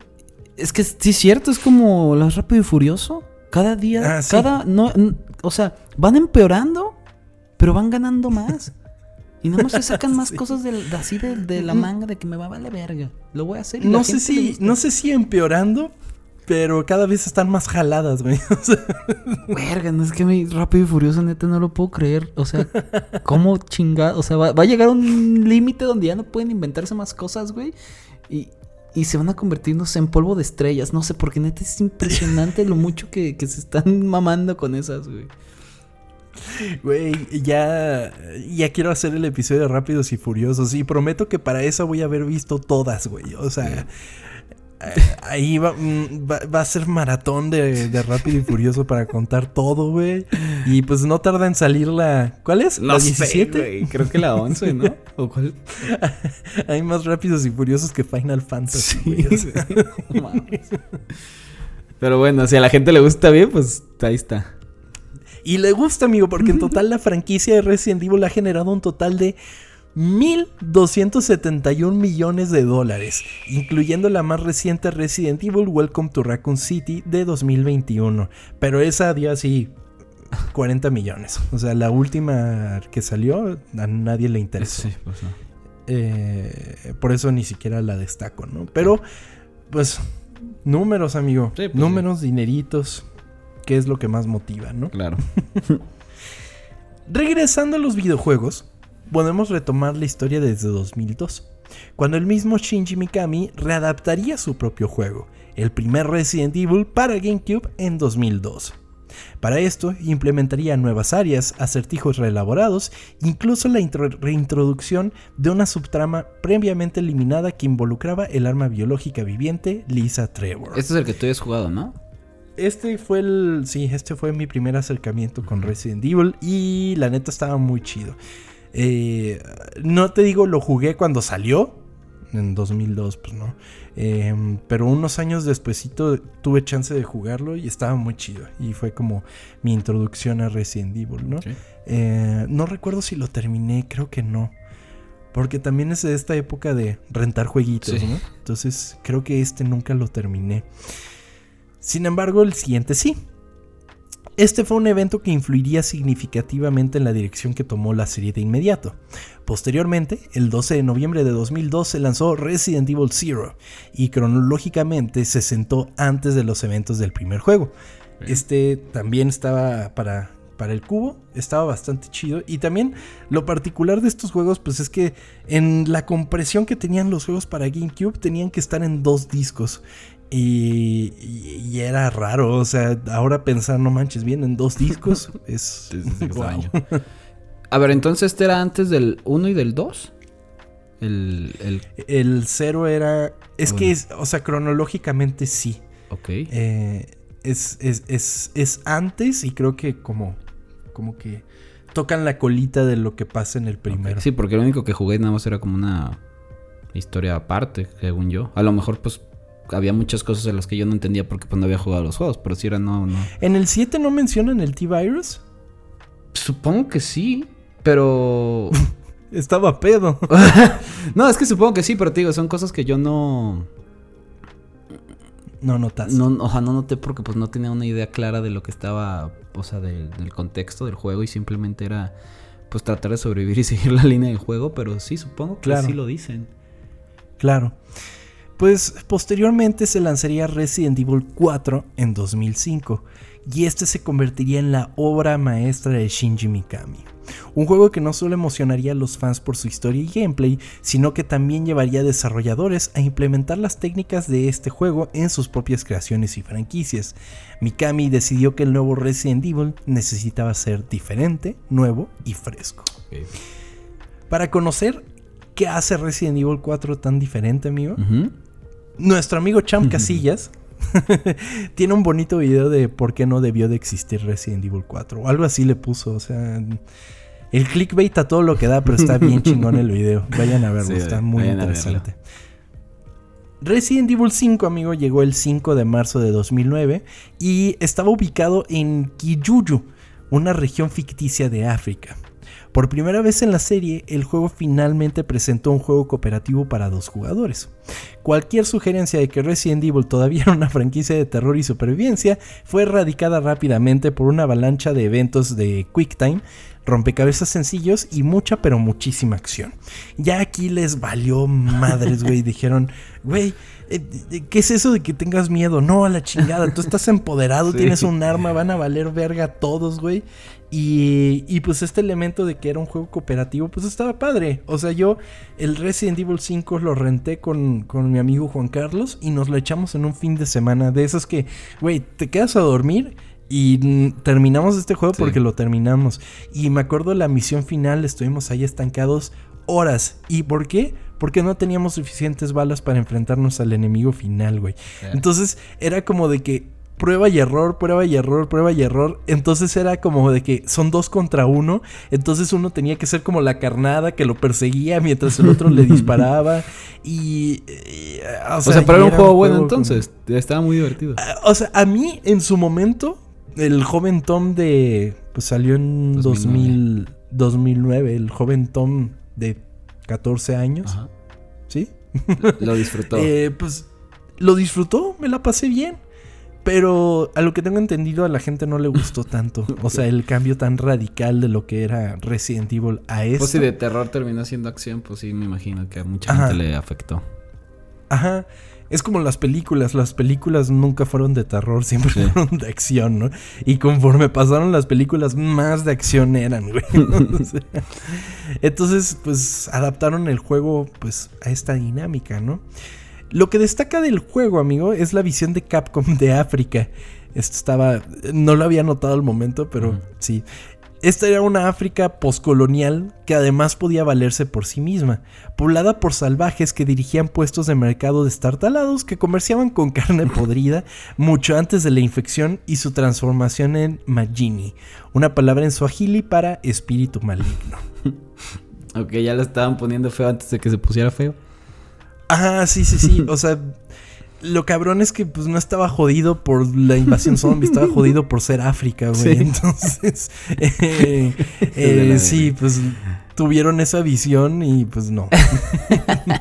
S2: es que sí es cierto, es como lo rápido y furioso. Cada día,
S1: Ah, sí.
S2: cada no, o sea, van empeorando, pero van ganando más. Y nada más se sacan más
S1: Sí.
S2: cosas de, así de, de la manga de que me va a valer verga. Lo voy a hacer. y
S1: No sé si, no sé si empeorando, pero cada vez están más jaladas, güey. O sea,
S2: Verga, no es que mi rápido y furioso, neta, no lo puedo creer. O sea, ¿cómo chingado? O sea, va, va a llegar un límite donde ya no pueden inventarse más cosas, güey. Y, y se van a convertirnos en polvo de estrellas. No sé, porque neta es impresionante lo mucho que, que se están mamando con esas, güey.
S1: Güey, ya, ya quiero hacer el episodio de Rápidos y Furiosos y prometo que para eso voy a haber visto todas, güey. O sea, eh, ahí va, mm, va, va a ser maratón de, de Rápido y Furioso para contar todo, güey. Y pues no tarda en salir la... ¿Cuál es?
S2: No
S1: ¿La
S2: sé,
S1: 17?
S2: güey. Creo que la 11, ¿no? ¿O cuál?
S1: Hay más Rápidos y Furiosos que Final Fantasy. O sea.
S2: Pero bueno, si a la gente le gusta bien, pues ahí está.
S1: Y le gusta, amigo, porque en total la franquicia de Resident Evil ha generado un total de 1.271 millones de dólares, incluyendo la más reciente Resident Evil Welcome to Raccoon City de 2021. Pero esa dio así 40 millones. O sea, la última que salió a nadie le interesó.
S2: pues no.
S1: Eh, por eso ni siquiera la destaco, ¿no? Pero, pues, números, amigo.
S2: Sí, pues
S1: números, dineritos. ¿Qué es lo que más motiva, no?
S2: Claro.
S1: Regresando a los videojuegos, podemos retomar la historia desde 2002, cuando el mismo Shinji Mikami readaptaría su propio juego, el primer Resident Evil para GameCube en 2002. Para esto, implementaría nuevas áreas, acertijos reelaborados, incluso la intro- reintroducción de una subtrama previamente eliminada que involucraba el arma biológica viviente Lisa Trevor.
S2: Este es el que tú has jugado, ¿no?
S1: Este fue el. Sí, este fue mi primer acercamiento con Resident Evil. Y la neta estaba muy chido. Eh, no te digo, lo jugué cuando salió. En 2002, pues no. Eh, pero unos años despuesito tuve chance de jugarlo y estaba muy chido. Y fue como mi introducción a Resident Evil, ¿no? Eh, no recuerdo si lo terminé, creo que no. Porque también es de esta época de rentar jueguitos,
S2: Sí.
S1: ¿no? Entonces creo que este nunca lo terminé. Sin embargo, el siguiente sí. Este fue un evento que influiría significativamente en la dirección que tomó la serie de inmediato. Posteriormente, el 12 de noviembre de 2002 se lanzó Resident Evil Zero y cronológicamente se sentó antes de los eventos del primer juego. Este también estaba para, para el cubo, estaba bastante chido. Y también lo particular de estos juegos, pues es que en la compresión que tenían los juegos para GameCube tenían que estar en dos discos. Y, y- y era raro, o sea, ahora pensar, no manches, bien en dos discos es... Wow.
S2: extraño. A ver, entonces este era antes del 1 y del 2. El, el.
S1: El cero era... Es
S2: Bueno.
S1: que, es, o sea, cronológicamente sí.
S2: Ok.
S1: Eh, es, es, es, es antes y creo que como, como que tocan la colita de lo que pasa en el primero.
S2: Sí, porque lo único que jugué nada más era como una historia aparte, según yo. A lo mejor, pues, había muchas cosas en las que yo no entendía porque pues no había jugado los juegos, pero si era no, no.
S1: ¿En el 7 no mencionan el T-Virus?
S2: Supongo que sí, pero.
S1: Estaba pedo.
S2: no, es que supongo que sí, pero te digo, son cosas que yo no.
S1: No notas.
S2: No, o sea, no noté porque pues no tenía una idea clara de lo que estaba, o sea, del- del contexto del juego y simplemente era pues tratar de sobrevivir y seguir la línea del juego, pero sí, supongo que
S1: Claro.
S2: sí lo dicen.
S1: Claro. Pues posteriormente se lanzaría Resident Evil 4 en 2005 y este se convertiría en la obra maestra de Shinji Mikami. Un juego que no solo emocionaría a los fans por su historia y gameplay, sino que también llevaría a desarrolladores a implementar las técnicas de este juego en sus propias creaciones y franquicias. Mikami decidió que el nuevo Resident Evil necesitaba ser diferente, nuevo y fresco. Para conocer qué hace Resident Evil 4 tan diferente, amigo. Nuestro amigo Cham Casillas tiene un bonito video de por qué no debió de existir Resident Evil 4. O algo así le puso. O sea, el clickbait a todo lo que da, pero está bien chingón el video. Vayan a verlo,
S2: Sí,
S1: está muy interesante. Resident Evil 5, amigo, llegó el 5 de marzo de 2009 y estaba ubicado en Kiyuyu, una región ficticia de África. Por primera vez en la serie, el juego finalmente presentó un juego cooperativo para dos jugadores. Cualquier sugerencia de que Resident Evil todavía era una franquicia de terror y supervivencia fue erradicada rápidamente por una avalancha de eventos de QuickTime, rompecabezas sencillos y mucha pero muchísima acción. Ya aquí les valió madres, güey. Dijeron, güey, eh, eh, ¿qué es eso de que tengas miedo? No, a la chingada, tú estás empoderado,
S2: Sí.
S1: tienes un arma, van a valer verga todos, güey. Y, y pues este elemento de que era un juego cooperativo, pues estaba padre. O sea, yo el Resident Evil 5 lo renté con, con mi amigo Juan Carlos y nos lo echamos en un fin de semana. De esos que, güey, te quedas a dormir Y terminamos este juego
S2: Sí.
S1: porque lo terminamos. Y me acuerdo la misión final, estuvimos ahí estancados horas. ¿Y por qué? Porque no teníamos suficientes balas para enfrentarnos al enemigo final, güey. Entonces era como de que prueba y error, prueba y error, prueba y error. Entonces era como de que son dos contra uno. Entonces uno tenía que ser como la carnada que lo perseguía mientras el otro le disparaba. Y. y,
S2: O sea,
S1: y
S2: pero era un juego bueno entonces. Estaba muy divertido.
S1: Ah, O sea, a mí en su momento, el joven Tom de. Pues salió en 2000, 2009. El joven Tom de 14 años.
S2: Ajá.
S1: ¿Sí?
S2: Lo disfrutó.
S1: Eh, pues lo disfrutó, me la pasé bien. Pero a lo que tengo entendido a la gente no le gustó tanto. O sea, el cambio tan radical de lo que era Resident Evil a esto.
S2: Pues si de terror terminó siendo acción, pues sí, me imagino que a mucha
S1: Ajá.
S2: gente le afectó.
S1: Ajá. Es como las películas. Las películas nunca fueron de terror, siempre
S2: Sí.
S1: fueron de acción, ¿no? Y conforme pasaron las películas, más de acción eran, güey. Sea, entonces, pues, adaptaron el juego, pues, a esta dinámica, ¿no? Lo que destaca del juego, amigo, es la visión de Capcom de África. Esto estaba. No lo había notado al momento, pero sí. Esta era una África poscolonial que además podía valerse por sí misma, poblada por salvajes que dirigían puestos de mercado destartalados que comerciaban con carne podrida mucho antes de la infección y su transformación en Majini, una palabra en suajili para espíritu maligno.
S2: Ok, ya lo estaban poniendo feo antes de que se pusiera feo.
S1: Ah, sí, sí, sí. O sea, lo cabrón es que pues no estaba jodido por la invasión zombie, estaba jodido por ser África, güey.
S2: Sí.
S1: Entonces, eh, eh, sí, pues tuvieron esa visión y pues no.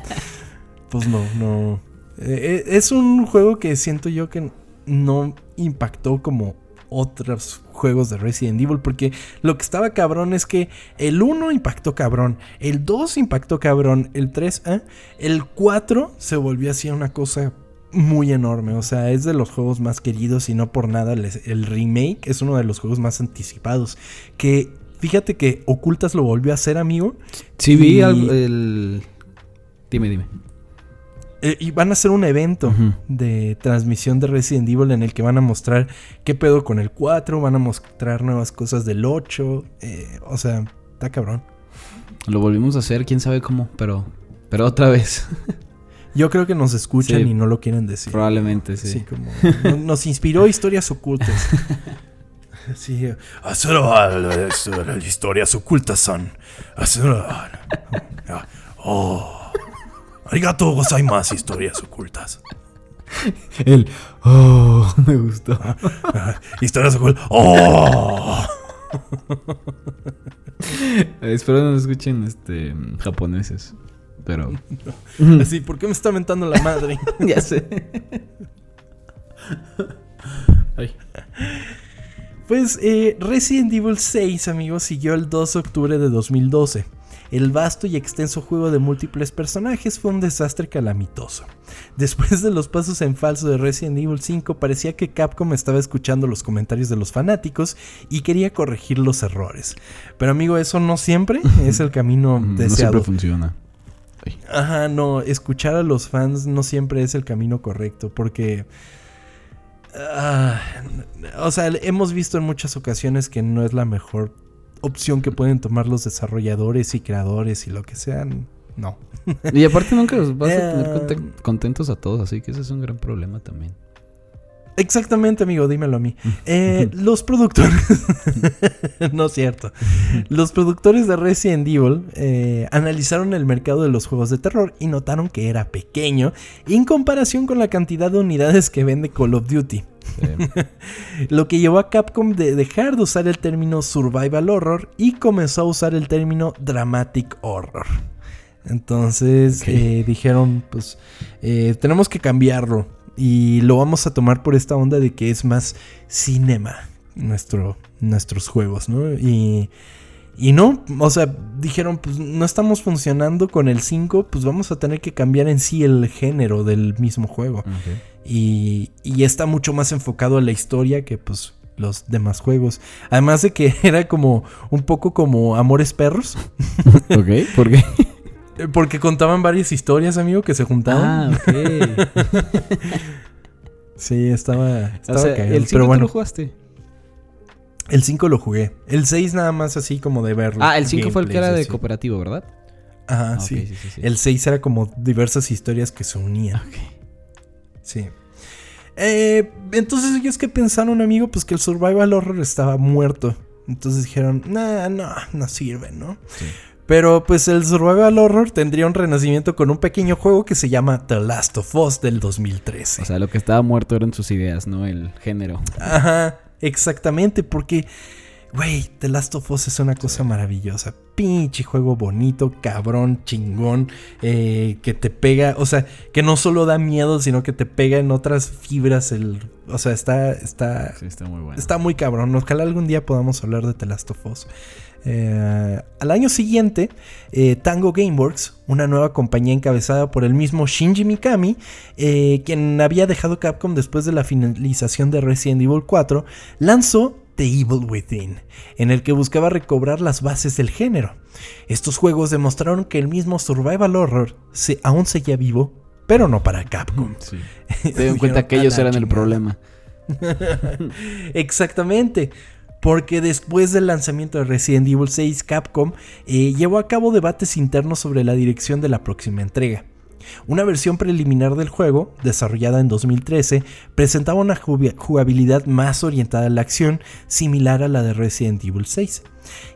S1: pues no, no. Eh, es un juego que siento yo que no impactó como otros juegos de Resident Evil porque lo que estaba cabrón es que el 1 impactó cabrón, el 2 impactó cabrón, el 3, ¿eh? el 4 se volvió así una cosa muy enorme, o sea, es de los juegos más queridos y no por nada el remake es uno de los juegos más anticipados, que fíjate que Ocultas lo volvió a hacer, amigo,
S2: Sí, vi
S1: Y-
S2: el... Dime, dime.
S1: Eh, y van a hacer un evento de transmisión de Resident Evil en el que van a mostrar qué pedo con el 4, van a mostrar nuevas cosas del 8. eh, o sea, está cabrón.
S2: Lo volvimos a hacer, quién sabe cómo, pero... Pero otra vez.
S1: Yo creo que nos escuchan
S2: Sí.
S1: y no lo quieren decir.
S2: Probablemente, sí.
S1: Sí, como no- nos inspiró historias ocultas. Sí, historias ocultas son. Oh, arigato gozaimasu historias ocultas.
S2: El... Oh, me gustó.
S1: Historias ocultas. Oh.
S2: Espero no escuchen este japoneses. Pero...
S1: Así, ¿por qué me está mentando la madre?
S2: ya sé.
S1: Pues eh, Resident Evil 6, amigos, siguió el 2 de octubre de 2012. El vasto y extenso juego de múltiples personajes fue un desastre calamitoso. Después de los pasos en falso de Resident Evil 5, parecía que Capcom estaba escuchando los comentarios de los fanáticos y quería corregir los errores. Pero amigo, eso no siempre es el camino
S2: No siempre
S1: deseado.
S2: funciona.
S1: Ajá, no, escuchar a los fans no siempre es el camino correcto, porque... ah, o sea, hemos visto en muchas ocasiones que no es la mejor opción que pueden tomar los desarrolladores y creadores y lo que sean. No.
S2: Y aparte nunca los vas a tener
S1: Eh,
S2: conte- contentos a todos, así que ese es un gran problema también.
S1: Exactamente, amigo, dímelo a mí. Eh, los productores. no es cierto. Los productores de Resident Evil eh, analizaron el mercado de los juegos de terror y notaron que era pequeño en comparación con la cantidad de unidades que vende Call of Duty. Lo que llevó a Capcom de dejar de usar el término survival horror y comenzó a usar el término dramatic horror. Entonces eh, dijeron, pues eh, tenemos que cambiarlo y lo vamos a tomar por esta onda de que es más cinema nuestro, nuestros juegos, ¿no? Y, y no, o sea, dijeron, pues no estamos funcionando con el 5, pues vamos a tener que cambiar en sí el género del mismo juego. Y, y está mucho más enfocado a la historia que pues los demás juegos. Además de que era como un poco como Amores Perros.
S2: ok, ¿por qué?
S1: eh, Porque contaban varias historias, amigo, que se juntaban.
S2: Ah, ok.
S1: Sí, estaba,
S2: o
S1: estaba
S2: sea,
S1: cagado,
S2: el 5
S1: Pero bueno,
S2: lo jugaste.
S1: El 5 lo jugué. El 6 nada más así como de verlo.
S2: Ah, el 5 fue el que era de
S1: así.
S2: cooperativo, ¿verdad?
S1: Ajá,
S2: Ah,
S1: sí.
S2: sí, sí, sí.
S1: El 6 era como diversas historias que se unían.
S2: Ok.
S1: Sí. Eh, entonces ellos que pensaron, amigo, pues que el survival horror estaba muerto. Entonces dijeron, nah, no, no sirve, ¿no?
S2: Sí.
S1: Pero pues el survival horror tendría un renacimiento con un pequeño juego que se llama The Last of Us del 2013.
S2: O sea, lo que estaba muerto eran sus ideas, no el género.
S1: Ajá, exactamente, porque, güey, The Last of Us es una cosa maravillosa. Pinche juego bonito, cabrón, chingón, eh, que te pega, o sea, que no solo da miedo, sino que te pega en otras fibras. El, o sea, está, está,
S2: Sí, está muy bueno.
S1: está muy cabrón. Ojalá algún día podamos hablar de The Last of Us. Eh, al año siguiente, eh, Tango Gameworks, una nueva compañía encabezada por el mismo Shinji Mikami, eh, quien había dejado Capcom después de la finalización de Resident Evil 4, lanzó The Evil Within, en el que buscaba recobrar las bases del género. Estos juegos demostraron que el mismo survival horror se, aún seguía vivo, pero no para Capcom.
S2: Sí. Se dieron cuenta que ellos
S1: "A la
S2: eran el
S1: chingada".
S2: problema.
S1: Exactamente. Porque después del lanzamiento de Resident Evil 6, Capcom eh, llevó a cabo debates internos sobre la dirección de la próxima entrega. Una versión preliminar del juego, desarrollada en 2013, presentaba una jugabilidad más orientada a la acción, similar a la de Resident Evil 6.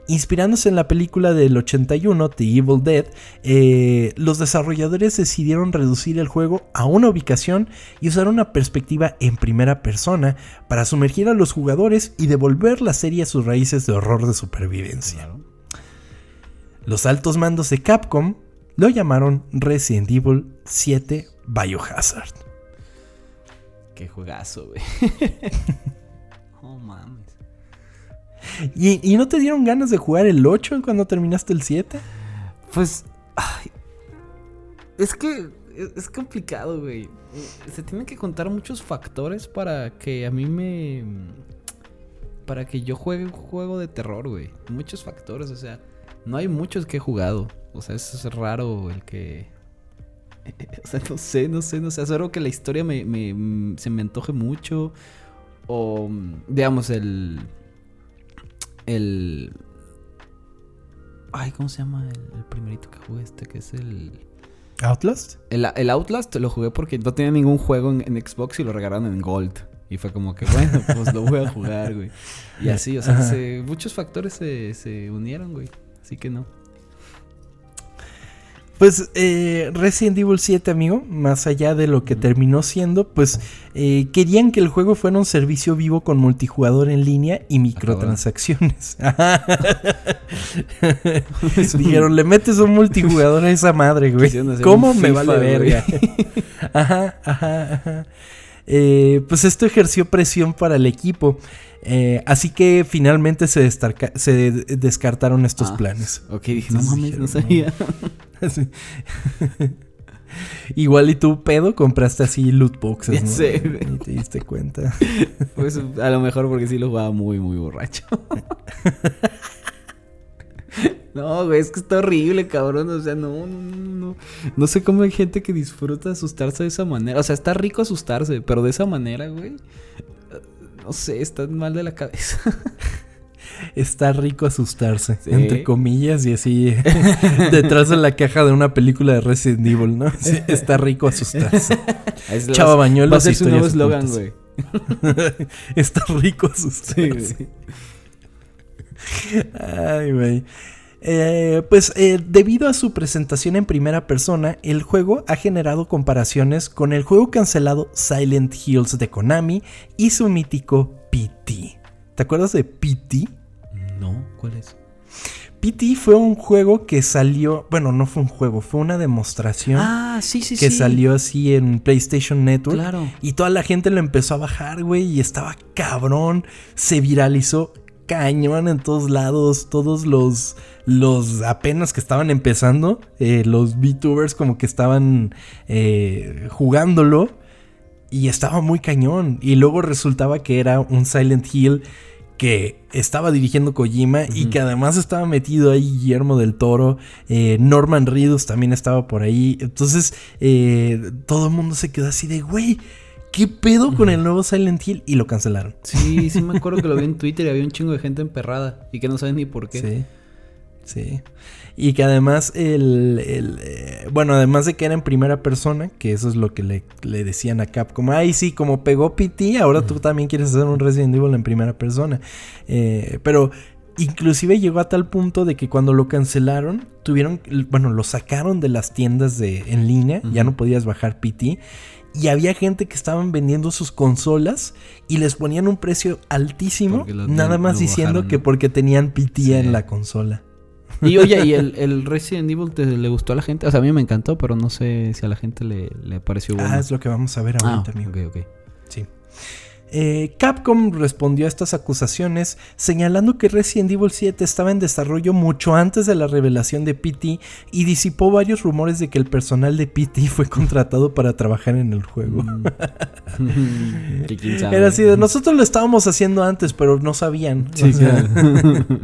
S1: Inspirándose en la película del 81, The Evil Dead, eh, los desarrolladores decidieron reducir el juego a una ubicación y usar una perspectiva en primera persona para sumergir a los jugadores y devolver la serie a sus raíces de horror de supervivencia. Los altos mandos de Capcom lo llamaron Resident Evil 7 Biohazard.
S2: Qué juegazo, güey. oh, mames.
S1: ¿Y, y no te dieron ganas de jugar el 8 cuando terminaste el 7?
S2: Pues. ay, es que es, es complicado, güey. Se tienen que contar muchos factores para que a mí me. Para que yo juegue un juego de terror, güey. Muchos factores, o sea. No hay muchos que he jugado. O sea, es raro el que. O sea, no sé, no sé, no sé. Es raro que la historia me, me- se me antoje mucho. O, digamos, el. El. Ay, ¿cómo se llama el, el primerito que jugué este? Que es el,
S1: ¿Outlast?
S2: el. el Outlast lo jugué porque no tenía ningún juego en, en Xbox y lo regalaron en Gold. Y fue como que, bueno, pues lo voy a jugar, güey. Y así, o sea, se- muchos factores se, se unieron, güey. Así que no.
S1: Pues eh, Resident Evil 7, amigo, más allá de lo que terminó siendo, pues eh, querían que el juego fuera un servicio vivo con multijugador en línea y microtransacciones. Dijeron, le metes un multijugador a esa madre, güey. ¿Cómo me vale verga? ajá, ajá, ajá. Eh, pues esto ejerció presión para el equipo. eh, así que finalmente se, descartaron estos
S2: Ah,
S1: planes.
S2: Ok, dije, no sabía.
S1: Igual y tú, pedo, compraste así loot boxes, ¿no?
S2: güey.
S1: Y te diste cuenta.
S2: Pues a lo mejor porque sí lo jugaba muy, muy borracho. No, güey, es que está horrible, cabrón. O sea, no, no, no, no. No sé cómo hay gente que disfruta asustarse de esa manera. O sea, está rico asustarse, pero de esa manera, güey. No sé, están mal de la cabeza.
S1: Está rico asustarse,
S2: Sí.
S1: entre comillas, y así detrás de la caja de una película de Resident Evil, ¿no? Sí, está rico asustarse.
S2: Es-
S1: Chava Bañuelos,
S2: Va a ser su nuevo eslogan, güey.
S1: está rico asustarse. Ay, güey. Eh, pues eh, debido a su presentación en primera persona, el juego ha generado comparaciones con el juego cancelado Silent Hills de Konami y su mítico PT. ¿Te acuerdas de PT?
S2: No, ¿cuál es?
S1: PT fue un juego que salió, bueno, no fue un juego, fue una demostración
S2: Ah, sí, sí,
S1: que
S2: sí.
S1: salió así en PlayStation Network.
S2: Claro.
S1: Y toda la gente lo empezó a bajar, güey, y estaba cabrón. Se viralizó cañón en todos lados. Todos los, los apenas que estaban empezando, eh, los VTubers como que estaban eh, jugándolo. Y estaba muy cañón. Y luego resultaba que era un Silent Hill que estaba dirigiendo Kojima y que además estaba metido ahí Guillermo del Toro. eh, Norman Reedus también estaba por ahí. Entonces eh, todo el mundo se quedó así de, güey, ¿qué pedo con el nuevo Silent Hill? Y lo cancelaron.
S2: Sí, sí me acuerdo que lo vi en Twitter y había un chingo de gente emperrada y que no saben ni por qué.
S1: Sí. Sí. Y que además el, el, eh, bueno, además de que era en primera persona, que eso es lo que le, le decían a Capcom, ay sí, como pegó PT, ahora tú también quieres hacer un Resident Evil en primera persona. Eh, pero inclusive llegó a tal punto de que cuando lo cancelaron, tuvieron, bueno, lo sacaron de las tiendas de, en línea, ya no podías bajar PT. Y había gente que estaban vendiendo sus consolas y les ponían un precio altísimo, nada más diciendo
S2: bajaron.
S1: que porque tenían PT
S2: Sí.
S1: en la consola.
S2: Y oye, ¿y el, el Resident Evil te- le gustó a la gente? O sea, a mí me encantó, pero no sé si a la gente le, le pareció bueno.
S1: Ah, es lo que vamos a ver
S2: Ah,
S1: ahorita, amigo.
S2: ok, ok.
S1: Sí. Eh, Capcom respondió a estas acusaciones señalando que Resident Evil 7 estaba en desarrollo mucho antes de la revelación de PT y disipó varios rumores de que el personal de PT fue contratado para trabajar en el juego.
S2: Mm.
S1: Era así de nosotros lo estábamos haciendo antes, pero no sabían.
S2: Sí,
S1: O sea,
S2: claro.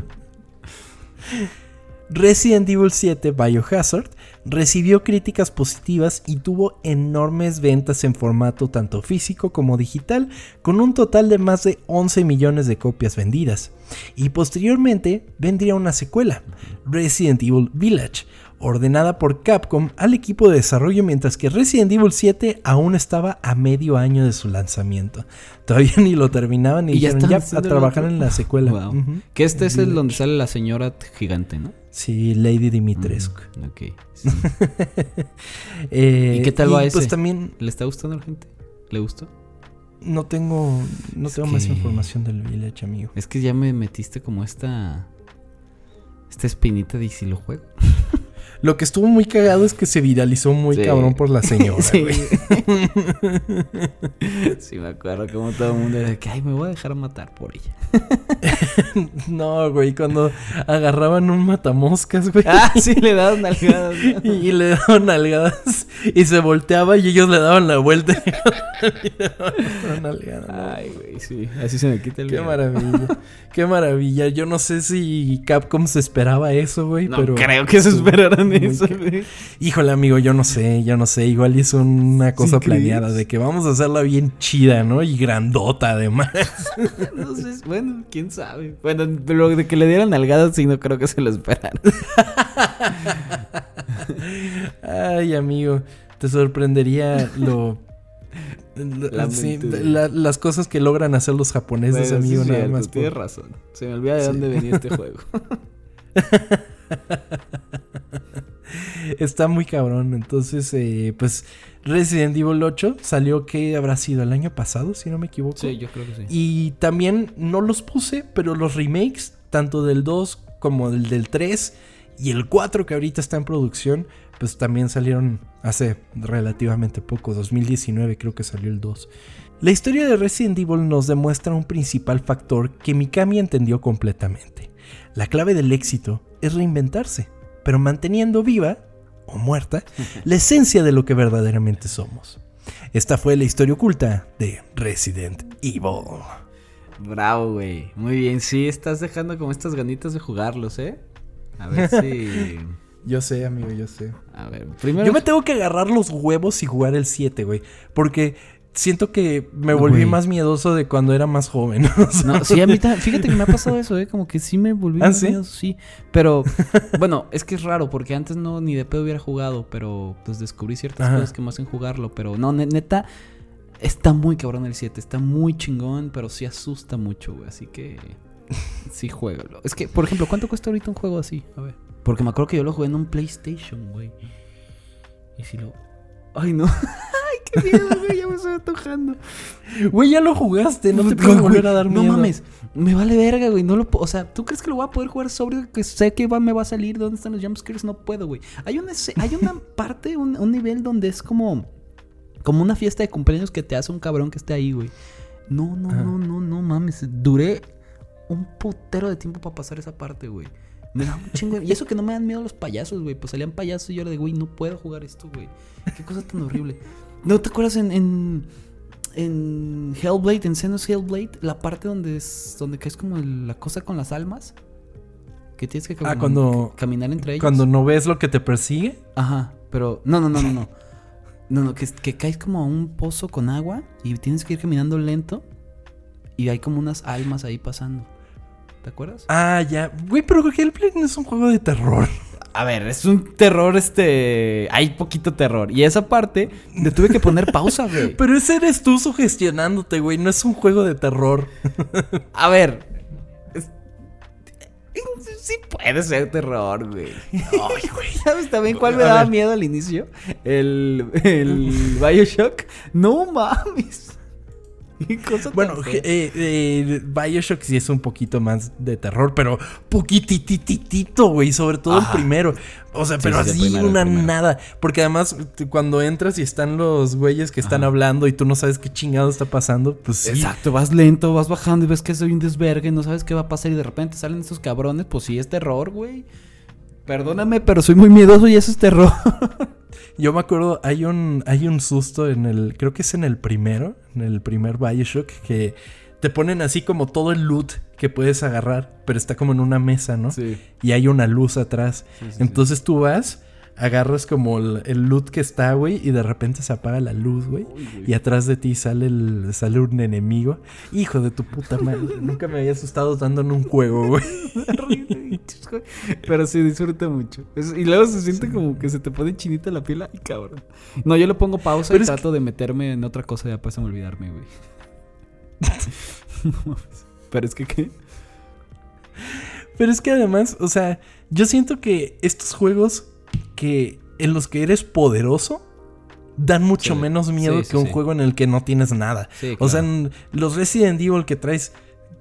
S1: Resident Evil 7 Biohazard recibió críticas positivas y tuvo enormes ventas en formato tanto físico como digital, con un total de más de 11 millones de copias vendidas. Y posteriormente vendría una secuela, Resident Evil Village, ordenada por Capcom al equipo de desarrollo mientras que Resident Evil 7 aún estaba a medio año de su lanzamiento. Todavía ni lo terminaban y,
S2: Y ya
S1: dijeron
S2: están
S1: ya a trabajar
S2: otro".
S1: en la secuela.
S2: Wow. Que este es el donde sale la señora gigante, ¿no?
S1: Sí, Lady Dimitrescu.
S2: Mm, ok. sí.
S1: Eh,
S2: ¿Y qué tal va
S1: Pues
S2: ese?
S1: también
S2: ¿Le está gustando a la gente? ¿Le gustó?
S1: no tengo, no
S2: Es
S1: tengo más información del Village, amigo.
S2: Es que ya me metiste como esta. Esta espinita de ¿y si lo juego.
S1: Lo que estuvo muy cagado es que se viralizó muy
S2: Sí.
S1: cabrón por la señora,
S2: sí. sí, me acuerdo como todo el mundo de que, ay, me voy a dejar matar por ella.
S1: No, güey, cuando agarraban un matamoscas, güey.
S2: Ah, sí, le daban nalgadas. ¿no?
S1: Y le daban nalgadas y se volteaba y ellos le daban la vuelta. y le daban otra nalgada.
S2: Ay, güey, sí. Así se me quita el
S1: Qué
S2: miedo.
S1: maravilla. Qué maravilla. Yo no sé si Capcom se esperaba eso, güey,
S2: No
S1: pero
S2: creo que se esperaran eso,
S1: ca-
S2: güey.
S1: Híjole, amigo, yo no sé, yo no sé. Igual es una cosa planeada de que vamos a hacerla bien chida, ¿no? Y grandota, además.
S2: No sé, bueno, quién sabe. Bueno, lo de que le dieran nalgadas sí no creo que se lo esperaran.
S1: Ay, amigo, te sorprendería lo.
S2: La
S1: sí, la- las cosas que logran hacer los japoneses,
S2: Bueno, sí
S1: amigo,
S2: es
S1: nada más. por-
S2: Tienes razón. Se me olvida de
S1: Sí.
S2: dónde venía este juego.
S1: Está muy cabrón. Entonces, eh, pues Resident Evil 8 salió que habrá sido el año pasado, si no me equivoco.
S2: Sí, yo creo que sí.
S1: Y también no los puse, pero los remakes, tanto del 2 como del, del 3 y el 4 que ahorita está en producción, pues también salieron hace relativamente poco, 2019 creo que salió el 2. La historia de Resident Evil nos demuestra un principal factor que Mikami entendió completamente. La clave del éxito es reinventarse, pero manteniendo viva o muerta la esencia de lo que verdaderamente somos. Esta fue la historia oculta de Resident Evil.
S2: Bravo, güey. Muy bien. Sí, estás dejando como estas ganitas de jugarlos, ¿eh? A ver si.
S1: Yo sé, amigo, yo sé.
S2: A ver, primero.
S1: Yo me tengo que agarrar los huevos y jugar el 7, güey. Porque siento que me volví
S2: Güey.
S1: más miedoso de cuando era más joven. o sea,
S2: No, sí, a mí también. Fíjate que me ha pasado eso, ¿eh? Como que sí me volví
S1: ¿Ah,
S2: más
S1: sí?
S2: miedoso, sí. Pero, bueno, es que es raro porque antes no ni de pedo hubiera jugado, pero pues descubrí ciertas
S1: Ajá.
S2: cosas que me hacen jugarlo. Pero no, ne- neta, está muy cabrón el 7. Está muy chingón, pero sí asusta mucho, güey. Así que sí, juégalo. Es que, por ejemplo, ¿cuánto cuesta ahorita un juego así? A ver. Porque me acuerdo que yo lo jugué en un PlayStation, güey. Y si lo. Ay, no. Ay, qué miedo, güey. Ya me estoy antojando.
S1: Güey, ya lo jugaste, no te puedo volver a dar miedo.
S2: No mames, me vale verga, güey. No lo o sea, ¿tú crees que lo voy a poder jugar sobrio? Que sé que va, me va a salir. ¿Dónde están los jumpscares? No puedo, güey. Hay una, hay una parte, un, un nivel donde es como. Como una fiesta de cumpleaños que te hace un cabrón que esté ahí, güey. No, no, no, no, no mames. Duré un putero de tiempo para pasar esa parte, güey. Me da un chingo. Y eso que no me dan miedo los payasos, güey. Pues salían payasos y yo era de, güey, no puedo jugar esto, güey. Qué cosa tan horrible. ¿No te acuerdas en, en, en Hellblade, en Xenos Hellblade, la parte donde es donde caes como el- la cosa con las almas? Que tienes que
S1: Ah,
S2: cam-
S1: cuando-
S2: caminar entre ellos.
S1: Cuando no ves lo que te persigue.
S2: Ajá, pero no, no, no, no, no. No, no, que, que caes como a un pozo con agua y tienes que ir caminando lento. Y hay como unas almas ahí pasando. ¿Te acuerdas?
S1: Ah, ya. Güey, pero Hellblade no es un juego de terror.
S2: A ver, es un terror, este. Hay poquito terror. Y esa parte le tuve que poner pausa, güey.
S1: Pero ese eres tú sugestionándote, güey. No es un juego de terror.
S2: A ver. es- Sí puede ser terror, güey. Ay, güey. ¿Sabes también cuál me daba miedo al inicio? El, el Bioshock. No mames.
S1: Bueno, eh, eh, Bioshock sí es un poquito más de terror, pero poquitititito, güey. Sobre todo
S2: Ajá.
S1: el primero. O sea,
S2: Sí,
S1: pero
S2: sí,
S1: así
S2: primero,
S1: una nada. Porque además, cuando entras y están los güeyes que están
S2: Ajá.
S1: hablando y tú no sabes qué chingado está pasando, pues sí.
S2: Exacto, vas lento, vas bajando y ves que soy un desvergue, no sabes qué va a pasar y de repente salen estos cabrones, pues sí es terror, güey. Perdóname, pero soy muy miedoso y eso es terror.
S1: Yo me acuerdo, hay un, hay un susto en el, creo que es en el primero, en el primer Bioshock, que te ponen así como todo el loot que puedes agarrar, pero está como en una mesa, ¿no?
S2: Sí.
S1: Y hay una luz atrás.
S2: Sí, sí,
S1: Entonces tú vas, agarras como el, el loot que está, güey, y de repente se apaga la luz, güey. Y atrás de ti sale, el, sale un enemigo. Hijo de tu puta madre. Nunca me había asustado tanto en un juego, güey.
S2: Pero sí, disfruta mucho. Es- y luego se siente como que se te pone chinita la piel. Ay, cabrón. No, yo le pongo pausa
S1: Pero
S2: y trato de meterme en otra cosa y después me olvidarme, güey. No. Pero es que, ¿qué?
S1: Pero es que además, o sea, yo siento que estos juegos que en los que eres poderoso dan mucho
S2: Sí.
S1: menos miedo
S2: Sí,
S1: que un juego en el que no tienes nada. O sea, en los Resident Evil que traes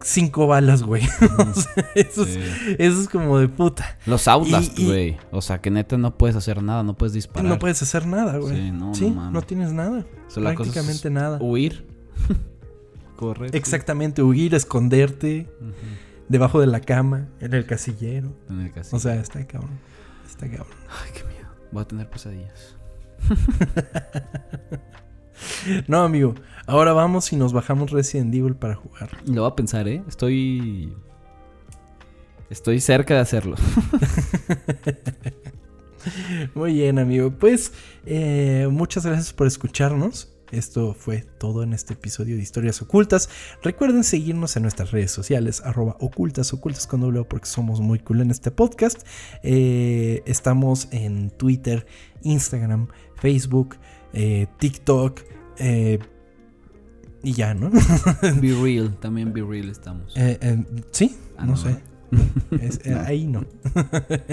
S1: cinco balas, güey. o sea, eso,
S2: Sí.
S1: es, eso es como de puta.
S2: Los Outlast, güey. O sea, que neta no puedes hacer nada, no puedes disparar.
S1: No puedes hacer nada, güey.
S2: Sí, no,
S1: Sí,
S2: no
S1: tienes nada.
S2: O sea,
S1: Prácticamente nada.
S2: Huir. Correcto.
S1: Exactamente, huir, esconderte debajo de la cama, en el casillero.
S2: En el casino.
S1: O sea, está cabrón. Está cabrón.
S2: Ay, qué miedo. Voy a tener pesadillas.
S1: No, amigo. Ahora vamos y nos bajamos Resident Evil para jugar.
S2: Lo voy a pensar, ¿eh? Estoy. Estoy cerca de hacerlo.
S1: Muy bien, amigo. Pues eh, muchas gracias por escucharnos. Esto fue todo en este episodio de Historias Ocultas. Recuerden seguirnos en nuestras redes sociales, arroba ocultas, ocultas con doble porque somos muy cool en este podcast. Eh, estamos en Twitter, Instagram, Facebook, eh, TikTok. eh, y ya, ¿no?
S2: Be real. También Be real estamos.
S1: Eh, sí,
S2: Ah,
S1: no,
S2: no,
S1: sé. Es- eh, ahí no.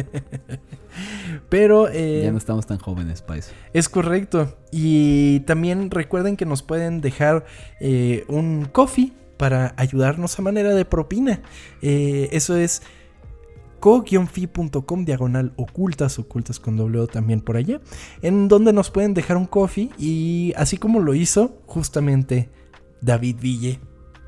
S1: Pero
S2: ya no estamos tan jóvenes eso.
S1: es correcto. Y también recuerden que nos pueden dejar un coffee para ayudarnos a manera de propina. Eso es co-fi.com diagonal ocultas, ocultas con doble O también por allá, en donde nos pueden dejar un coffee y así como lo hizo justamente David Ville,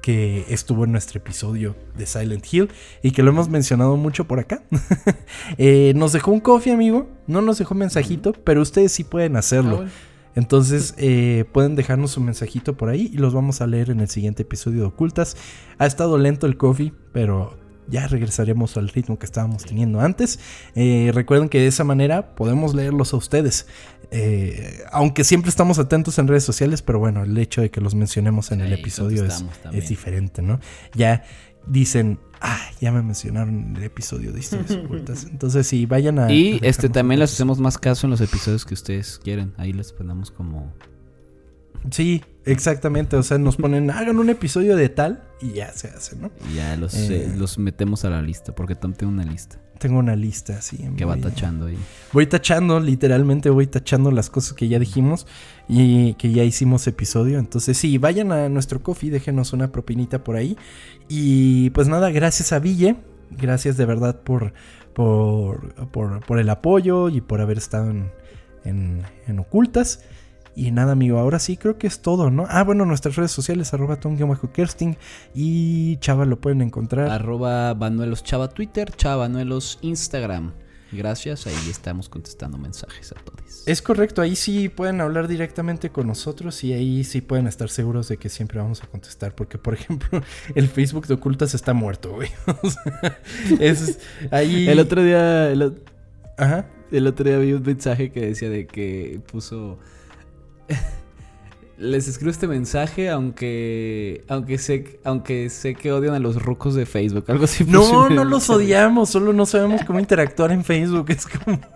S1: que estuvo en nuestro episodio de Silent Hill y que lo hemos mencionado mucho por acá. Eh, nos dejó un coffee, amigo, no nos dejó mensajito, pero ustedes sí pueden hacerlo.
S2: Ah.
S1: Entonces eh, pueden dejarnos un mensajito por ahí y los vamos a leer en el siguiente episodio de Ocultas. Ha estado lento el coffee, pero ya regresaremos al ritmo que estábamos teniendo antes. Eh, recuerden que de esa manera podemos leerlos a ustedes. Eh, aunque siempre estamos atentos en redes sociales, pero bueno, el hecho de que los mencionemos en el episodio es, es diferente, ¿no? Ya dicen, ah, ya me mencionaron en el episodio de historias ocultas. Entonces sí, vayan a...
S2: Y
S1: a
S2: este también les hacemos más caso en los episodios que ustedes quieren. Ahí les ponemos como.
S1: Sí, exactamente. O sea, nos ponen, hagan un episodio de tal y ya se hace, ¿no?
S2: y Ya los,
S1: Eh.
S2: eh, los metemos a la lista. Porque también tengo una lista
S1: Tengo una lista así.
S2: que va tachando ahí.
S1: Voy tachando, literalmente voy tachando las cosas que ya dijimos y que ya hicimos episodio. Entonces, sí, vayan a nuestro coffee, déjenos una propinita por ahí. Y pues nada, gracias a Ville. Gracias de verdad por, por, por, por el apoyo y por haber estado en, en, en ocultas. Y nada, amigo, ahora sí creo que es todo, ¿no? Ah, bueno, nuestras redes sociales, arroba tom-kersting y Chava lo pueden encontrar.
S2: Arroba Banuelos Chava Twitter, Chava Banuelos Instagram. Gracias, ahí estamos contestando mensajes a todos.
S1: Es correcto, ahí sí pueden hablar directamente con nosotros y ahí sí pueden estar seguros de que siempre vamos a contestar. Porque, por ejemplo, el Facebook de Ocultas está muerto, güey. O sea, es ahí.
S2: El otro día, el,
S1: Ajá.
S2: el otro día vi un mensaje que decía de que puso Les escribo este mensaje aunque aunque sé aunque sé que odian a los rucos de Facebook, algo así.
S1: No, no los odiamos, solo no sabemos cómo interactuar en Facebook. Es como.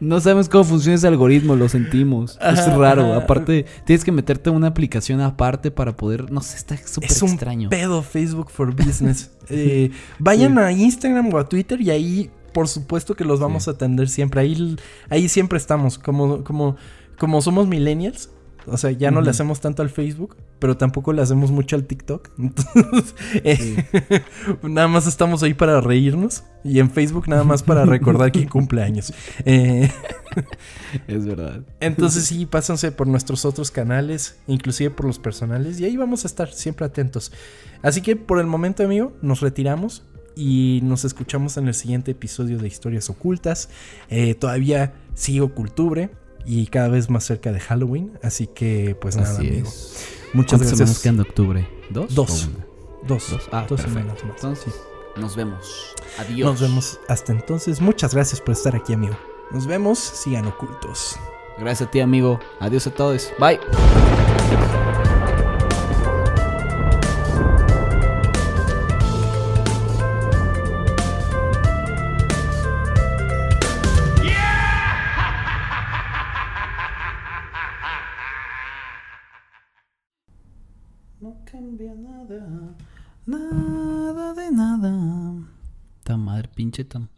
S2: No sabemos cómo funciona ese algoritmo, lo sentimos. es raro.
S1: ajá.
S2: Aparte, tienes que meterte una aplicación aparte para poder. No sé, está súper
S1: Es un
S2: extraño.
S1: pedo Facebook for Business. Eh, vayan
S2: Sí.
S1: a Instagram o a Twitter y ahí, por supuesto que los vamos
S2: Sí.
S1: a atender siempre. Ahí, ahí siempre estamos. Como, como, como somos millennials. O sea, ya no le hacemos tanto al Facebook, pero tampoco le hacemos mucho al TikTok. Entonces, eh, nada más estamos ahí para reírnos. Y en Facebook nada más para recordar quién cumple años. Eh,
S2: Es verdad.
S1: entonces sí, pásense por nuestros otros canales, inclusive por los personales, y ahí vamos a estar siempre atentos. Así que por el momento, amigo, nos retiramos y nos escuchamos en el siguiente episodio de Historias Ocultas. Eh, todavía sigue octubre y cada vez más cerca de Halloween, así que pues nada,
S2: Así
S1: amigo.
S2: es.
S1: Muchas
S2: ¿Cuántas semanas
S1: gracias.
S2: quedan de octubre? ¿Dos?
S1: Dos. Dos,
S2: Dos. Ah,
S1: dos semanas más.
S2: Entonces, nos vemos. Adiós.
S1: Nos vemos hasta entonces. Muchas gracias por estar aquí, amigo. Nos vemos, sigan ocultos.
S2: Gracias a ti, amigo. Adiós a todos. Bye. Nada, de nada. Ta madre, pinche tam.